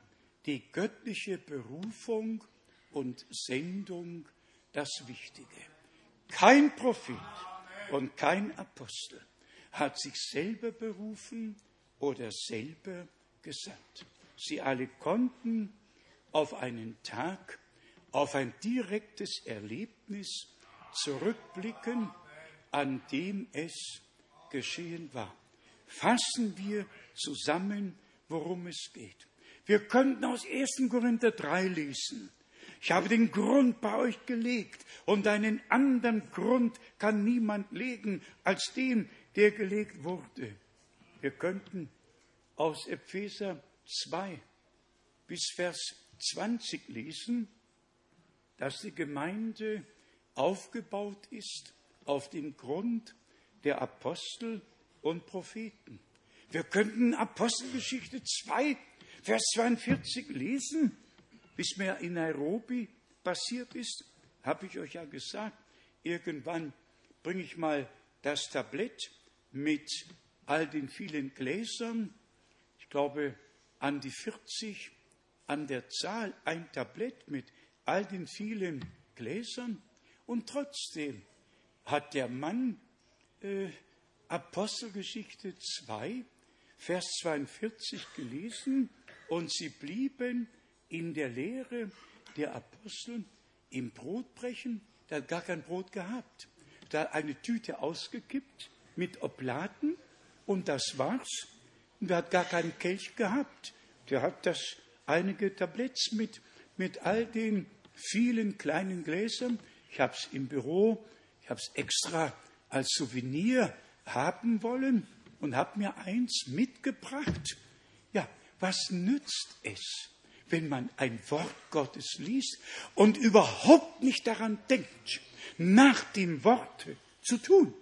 die göttliche Berufung und Sendung das Wichtige. Kein Prophet und kein Apostel hat sich selber berufen oder selber gesandt. Sie alle konnten auf einen Tag, auf ein direktes Erlebnis zurückblicken, an dem es geschehen war. Fassen wir zusammen, worum es geht. Wir könnten aus 1. Korinther 3 lesen. Ich habe den Grund bei euch gelegt und einen anderen Grund kann niemand legen als den, der gelegt wurde. Wir könnten aus Epheser 2 bis Vers 20 lesen, dass die Gemeinde aufgebaut ist auf dem Grund der Apostel und Propheten. Wir könnten Apostelgeschichte 2, Vers 42 lesen, bis mir in Nairobi passiert ist, habe ich euch ja gesagt, irgendwann bringe ich mal das Tablett mit all den vielen Gläsern, ich glaube an die 40 an der Zahl, ein Tablett mit all den vielen Gläsern. Und trotzdem hat der Mann äh, Apostelgeschichte 2, Vers 42 gelesen und sie blieben in der Lehre der Apostel im Brotbrechen. Der hat gar kein Brot gehabt. Da hat eine Tüte ausgekippt mit Oblaten und das war's. Und er hat gar keinen Kelch gehabt. Der hat das einige Tabletts mit, mit all den vielen kleinen Gläsern. Ich habe es im Büro, ich habe es extra als Souvenir haben wollen und habe mir eins mitgebracht. Ja, was nützt es, wenn man ein Wort Gottes liest und überhaupt nicht daran denkt, nach dem Worte zu tun?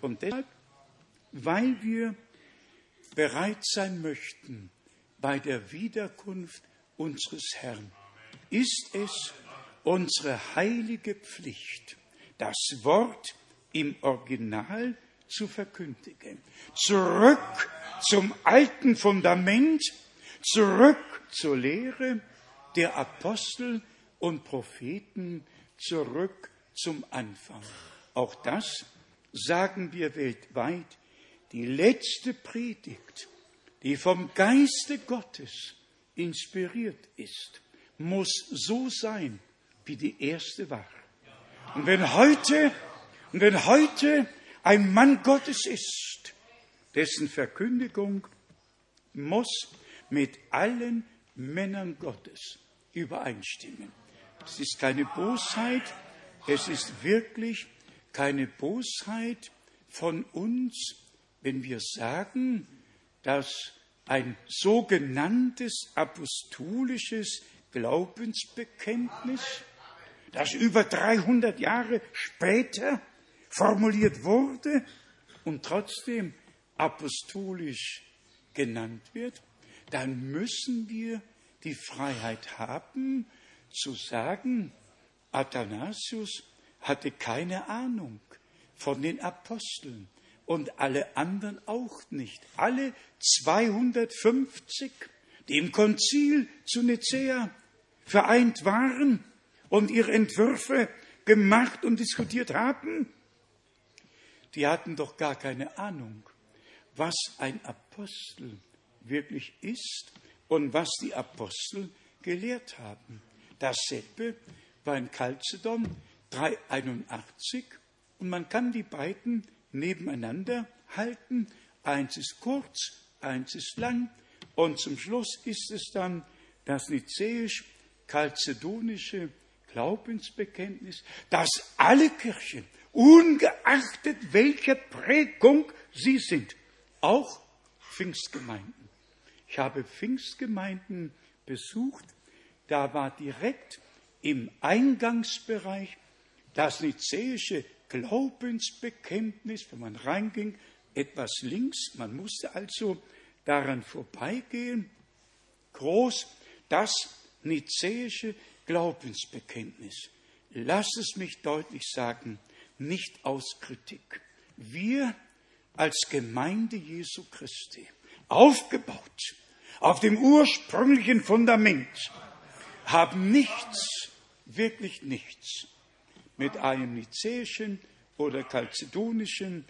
Und deshalb, weil wir bereit sein möchten, bei der Wiederkunft unseres Herrn ist es unsere heilige Pflicht, das Wort im Original zu verkündigen. Zurück zum alten Fundament, zurück zur Lehre der Apostel und Propheten, zurück zum Anfang. Auch das sagen wir weltweit. Die letzte Predigt, die vom Geiste Gottes inspiriert ist, muss so sein, wie die erste war. Und wenn heute, und wenn heute ein Mann Gottes ist, dessen Verkündigung muss mit allen Männern Gottes übereinstimmen. Es ist keine Bosheit, es ist wirklich keine Bosheit von uns, wenn wir sagen, dass ein sogenanntes apostolisches Glaubensbekenntnis, das über 300 Jahre später formuliert wurde und trotzdem apostolisch genannt wird, dann müssen wir die Freiheit haben zu sagen, Athanasius hatte keine Ahnung von den Aposteln und alle anderen auch nicht. Alle 250, die im Konzil zu Nicäa vereint waren und ihre Entwürfe gemacht und diskutiert haben, die hatten doch gar keine Ahnung, was ein Apostel wirklich ist und was die Apostel gelehrt haben. Das Seppe war in Chalcedon 381 und man kann die beiden nebeneinander halten. Eins ist kurz, eins ist lang und zum Schluss ist es dann das nizäisch-chalcedonische Glaubensbekenntnis, dass alle Kirchen, ungeachtet welcher Prägung sie sind, auch Pfingstgemeinden. Ich habe Pfingstgemeinden besucht, da war direkt im Eingangsbereich das nizäische Glaubensbekenntnis, wenn man reinging, etwas links, man musste also daran vorbeigehen, groß das nizäische Glaubensbekenntnis. Lass es mich deutlich sagen, nicht aus Kritik. Wir als Gemeinde Jesu Christi, aufgebaut auf dem ursprünglichen Fundament, haben nichts, wirklich nichts mit einem nizäischen oder kalzedonischen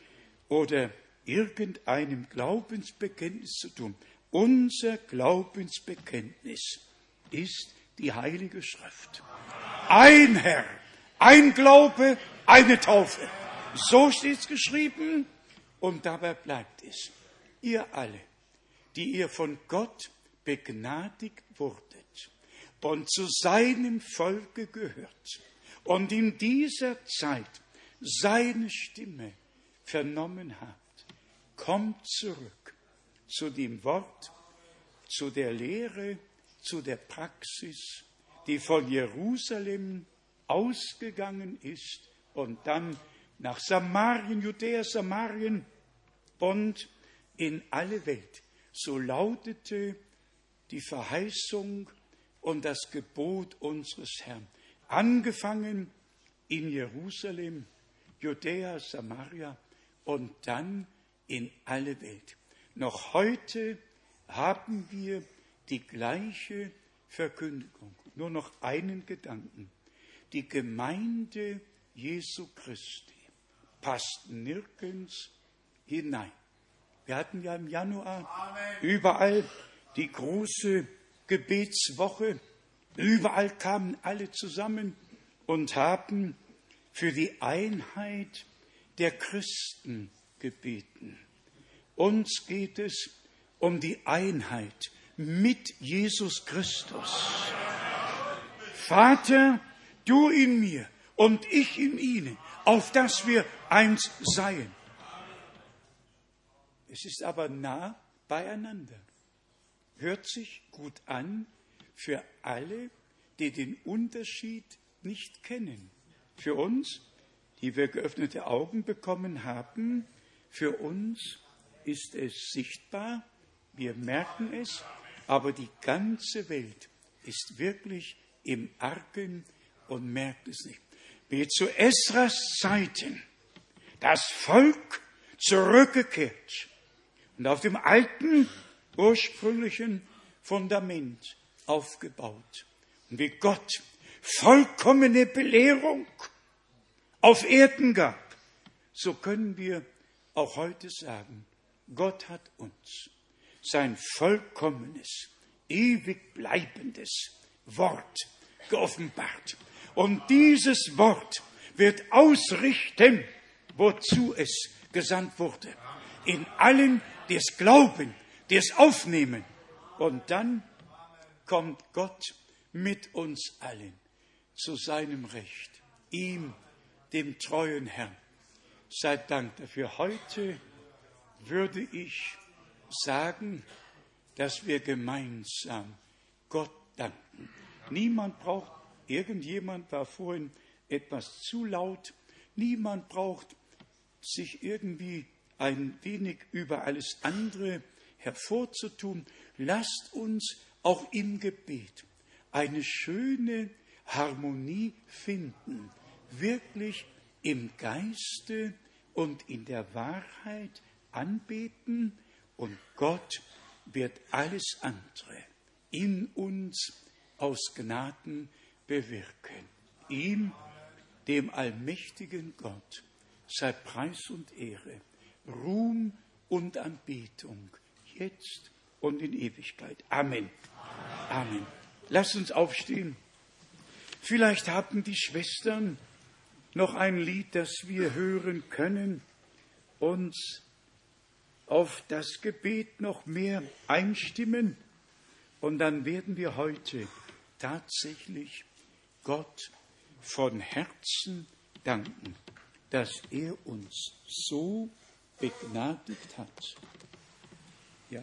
oder irgendeinem Glaubensbekenntnis zu tun. Unser Glaubensbekenntnis ist die Heilige Schrift. Ein Herr, ein Glaube, eine Taufe. So steht es geschrieben und dabei bleibt es. Ihr alle, die ihr von Gott begnadigt wurdet und zu seinem Volke gehört und in dieser Zeit seine Stimme vernommen habt, kommt zurück zu dem Wort, zu der Lehre, zu der Praxis, die von Jerusalem ausgegangen ist und dann nach Samarien, Judäa, Samarien und in alle Welt. So lautete die Verheißung und das Gebot unseres Herrn. Angefangen in Jerusalem, Judäa, Samaria und dann in alle Welt. Noch heute haben wir die gleiche Verkündigung. Nur noch einen Gedanken. Die Gemeinde Jesu Christi passt nirgends hinein. Wir hatten ja im Januar Amen. überall die große Gebetswoche. Überall kamen alle zusammen und haben für die Einheit der Christen gebeten. Uns geht es um die Einheit mit Jesus Christus. Vater, du in mir und ich in ihnen, auf dass wir eins seien. Es ist aber nah beieinander. Hört sich gut an für alle, die den Unterschied nicht kennen. Für uns, die wir geöffnete Augen bekommen haben, für uns ist es sichtbar, wir merken es, aber die ganze Welt ist wirklich im Argen und merkt es nicht. Wie zu Esras Zeiten das Volk zurückgekehrt und auf dem alten ursprünglichen Fundament aufgebaut. Und wie Gott vollkommene Belehrung auf Erden gab, so können wir auch heute sagen, Gott hat uns sein vollkommenes, ewig bleibendes Wort geoffenbart. Und dieses Wort wird ausrichten, wozu es gesandt wurde. In allen, die es glauben, die es aufnehmen. Und dann kommt Gott mit uns allen zu seinem Recht, ihm, dem treuen Herrn. Sei Dank dafür. Heute würde ich sagen, dass wir gemeinsam Gott danken. Niemand braucht Irgendjemand war vorhin etwas zu laut. Niemand braucht sich irgendwie ein wenig über alles andere hervorzutun. Lasst uns auch im Gebet eine schöne Harmonie finden, wirklich im Geiste und in der Wahrheit anbeten und Gott wird alles andere in uns aus Gnaden bewirken. Ihm, dem allmächtigen Gott, sei Preis und Ehre, Ruhm und Anbetung, jetzt und in Ewigkeit. Amen. Amen. Lasst uns aufstehen. Vielleicht haben die Schwestern noch ein Lied, das wir hören können, uns auf das Gebet noch mehr einstimmen. Und dann werden wir heute tatsächlich Gott von Herzen danken, dass er uns so begnadigt hat. Ja.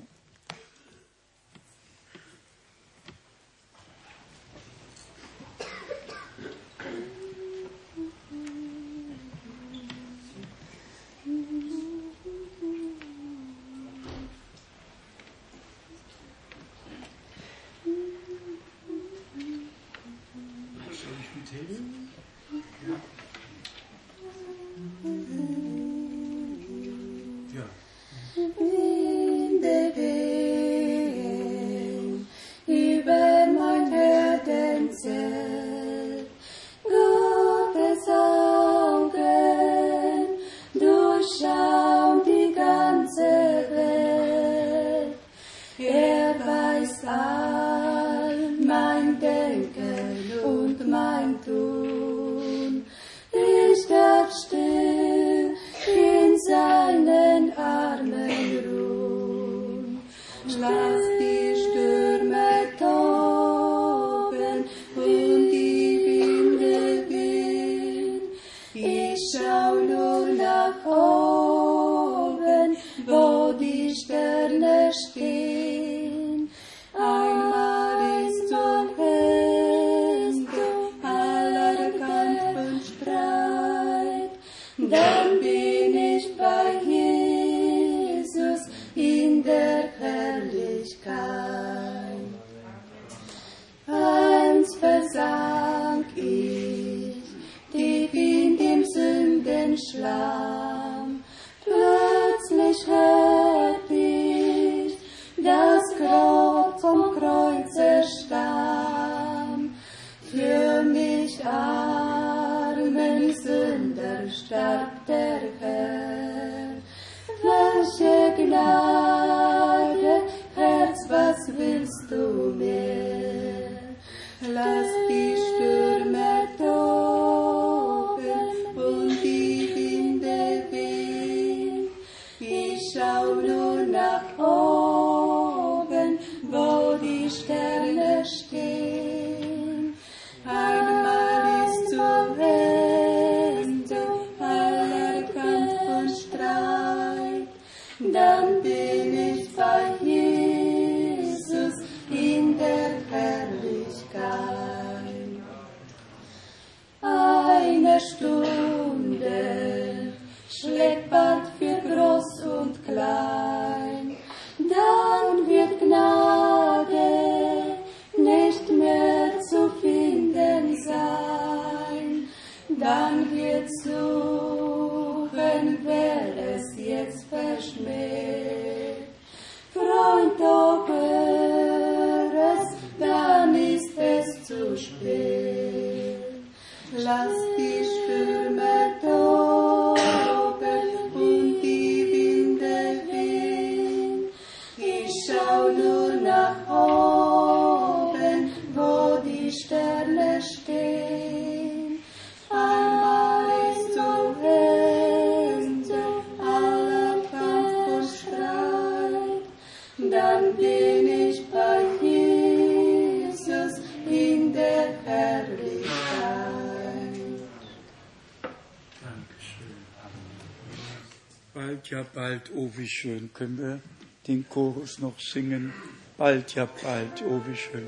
Bald, oh wie schön. Können wir den Chorus noch singen? Bald, ja bald, oh wie schön.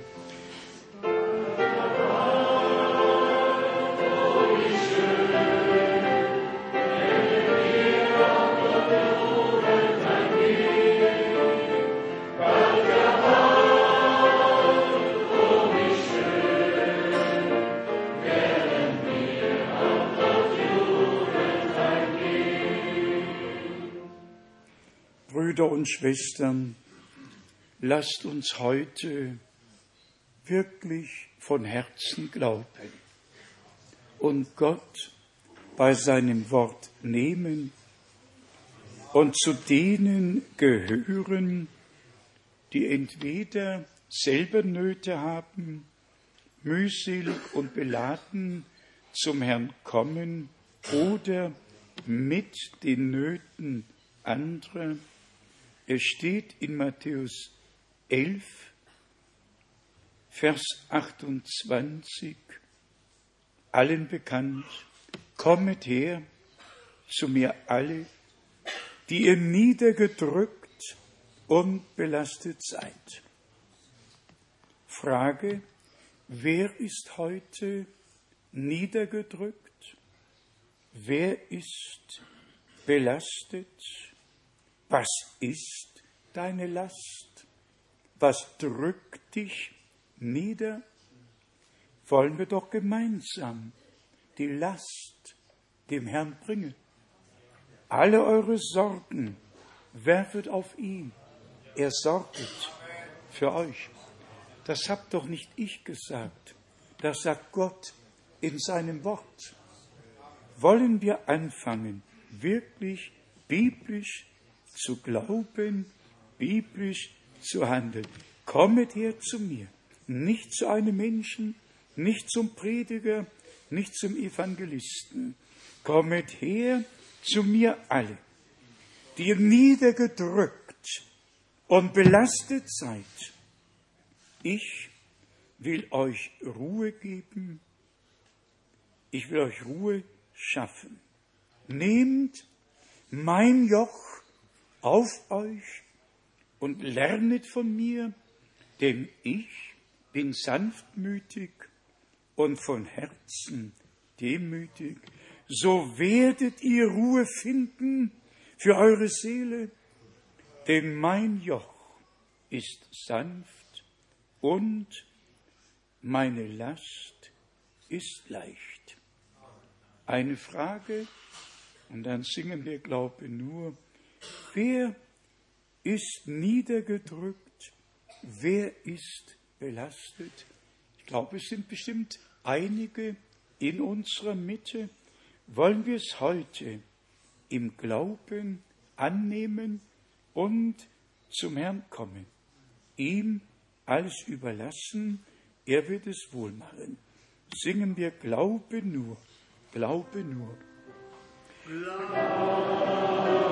Und Schwestern, lasst uns heute wirklich von Herzen glauben und Gott bei seinem Wort nehmen und zu denen gehören, die entweder selber Nöte haben, mühselig und beladen zum Herrn kommen oder mit den Nöten anderer. Es steht in Matthäus 11, Vers 28, allen bekannt, kommet her zu mir alle, die ihr niedergedrückt und belastet seid. Frage, wer ist heute niedergedrückt? Wer ist belastet? Was ist deine Last? Was drückt dich nieder? Wollen wir doch gemeinsam die Last dem Herrn bringen. Alle eure Sorgen werfet auf ihn. Er sorget für euch. Das habt doch nicht ich gesagt. Das sagt Gott in seinem Wort. Wollen wir anfangen, wirklich biblisch zu glauben, biblisch zu handeln. Kommet her zu mir, nicht zu einem Menschen, nicht zum Prediger, nicht zum Evangelisten. Kommet her zu mir alle, die ihr niedergedrückt und belastet seid. Ich will euch Ruhe geben. Ich will euch Ruhe schaffen. Nehmt mein Joch auf euch und lernet von mir, denn ich bin sanftmütig und von Herzen demütig. So werdet ihr Ruhe finden für eure Seele, denn mein Joch ist sanft und meine Last ist leicht. Eine Frage, und dann singen wir Glaube nur, wer ist niedergedrückt, wer ist belastet? Ich glaube, es sind bestimmt einige in unserer Mitte. Wollen wir es heute im Glauben annehmen und zum Herrn kommen, ihm alles überlassen, er wird es wohl machen. Singen wir Glaube nur, Glaube nur. Glaube.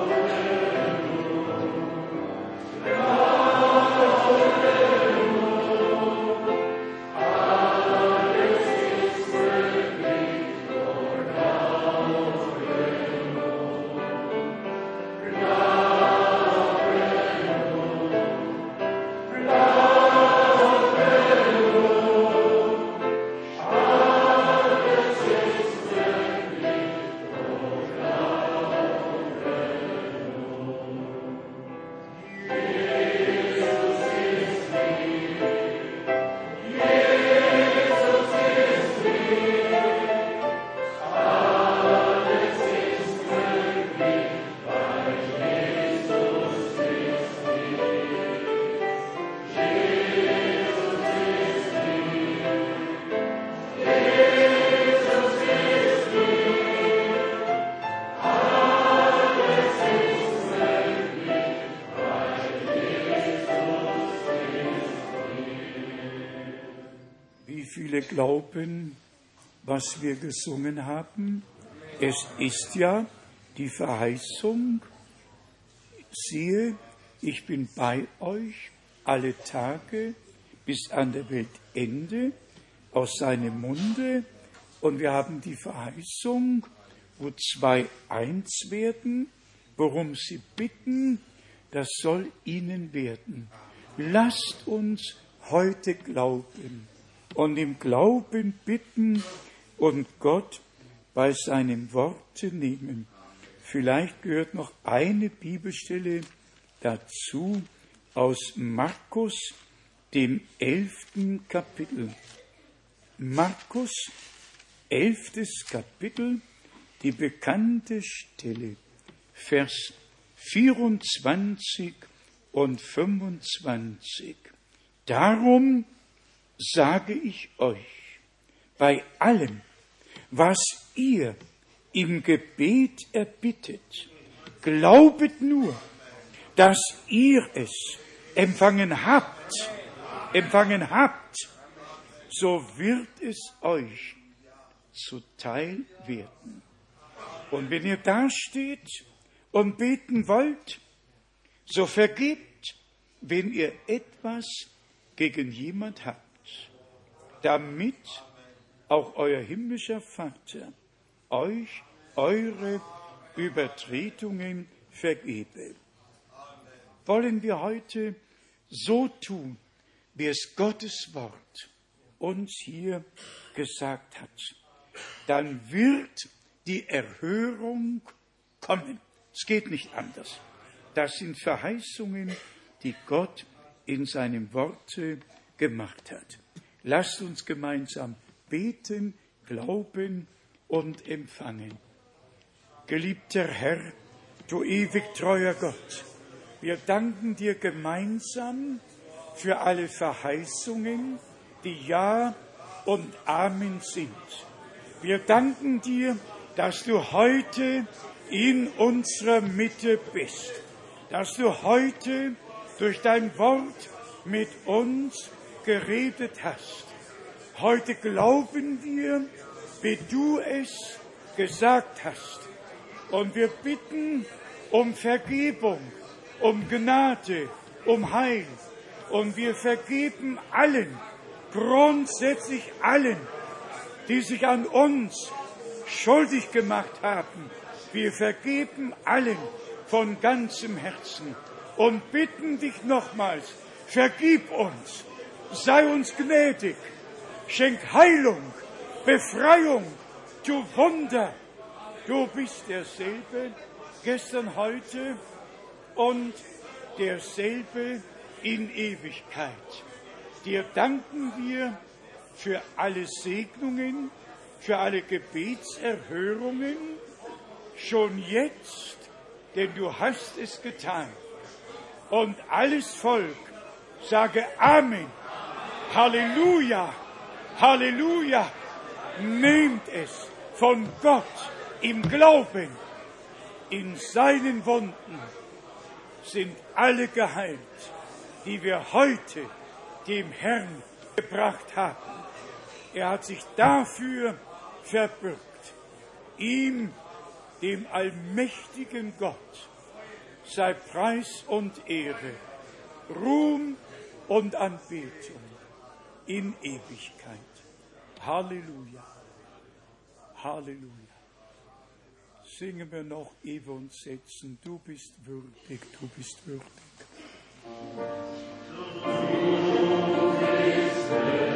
Glauben, was wir gesungen haben. Es ist ja die Verheißung, siehe, ich bin bei euch alle Tage bis an der Weltende aus seinem Munde. Und wir haben die Verheißung, wo zwei eins werden, worum sie bitten, das soll ihnen werden. Lasst uns heute glauben und im Glauben bitten und Gott bei seinem Worte nehmen. Vielleicht gehört noch eine Bibelstelle dazu aus Markus, dem elften Kapitel. Markus, elftes Kapitel, die bekannte Stelle, Vers 24 und 25. Darum sage ich euch, bei allem, was ihr im Gebet erbittet, glaubet nur, dass ihr es empfangen habt, empfangen habt, so wird es euch zuteil werden. Und wenn ihr dasteht und beten wollt, so vergebt, wenn ihr etwas gegen jemand habt, damit auch euer himmlischer Vater euch eure Übertretungen vergebe. Wollen wir heute so tun, wie es Gottes Wort uns hier gesagt hat, dann wird die Erhörung kommen. Es geht nicht anders. Das sind Verheißungen, die Gott in seinem Worte gemacht hat. Lasst uns gemeinsam beten, glauben und empfangen. Geliebter Herr, du ewig treuer Gott, wir danken dir gemeinsam für alle Verheißungen, die Ja und Amen sind. Wir danken dir, dass du heute in unserer Mitte bist, dass du heute durch dein Wort mit uns geredet hast. Heute glauben wir, wie du es gesagt hast. Und wir bitten um Vergebung, um Gnade, um Heil. Und wir vergeben allen, grundsätzlich allen, die sich an uns schuldig gemacht haben. Wir vergeben allen von ganzem Herzen und bitten dich nochmals, vergib uns, sei uns gnädig, schenk Heilung, Befreiung, tu Wunder. Du bist derselbe gestern, heute und derselbe in Ewigkeit. Dir danken wir für alle Segnungen, für alle Gebetserhörungen, schon jetzt, denn du hast es getan. Und alles Volk sage Amen, Halleluja, Halleluja. Nehmt es von Gott im Glauben. In seinen Wunden sind alle geheilt, die wir heute dem Herrn gebracht haben. Er hat sich dafür verbürgt. Ihm, dem allmächtigen Gott, sei Preis und Ehre, Ruhm und Anbetung in Ewigkeit. Halleluja. Halleluja. Singen wir noch, ehe wir setzen. Du bist würdig, du bist würdig. Du bist würdig.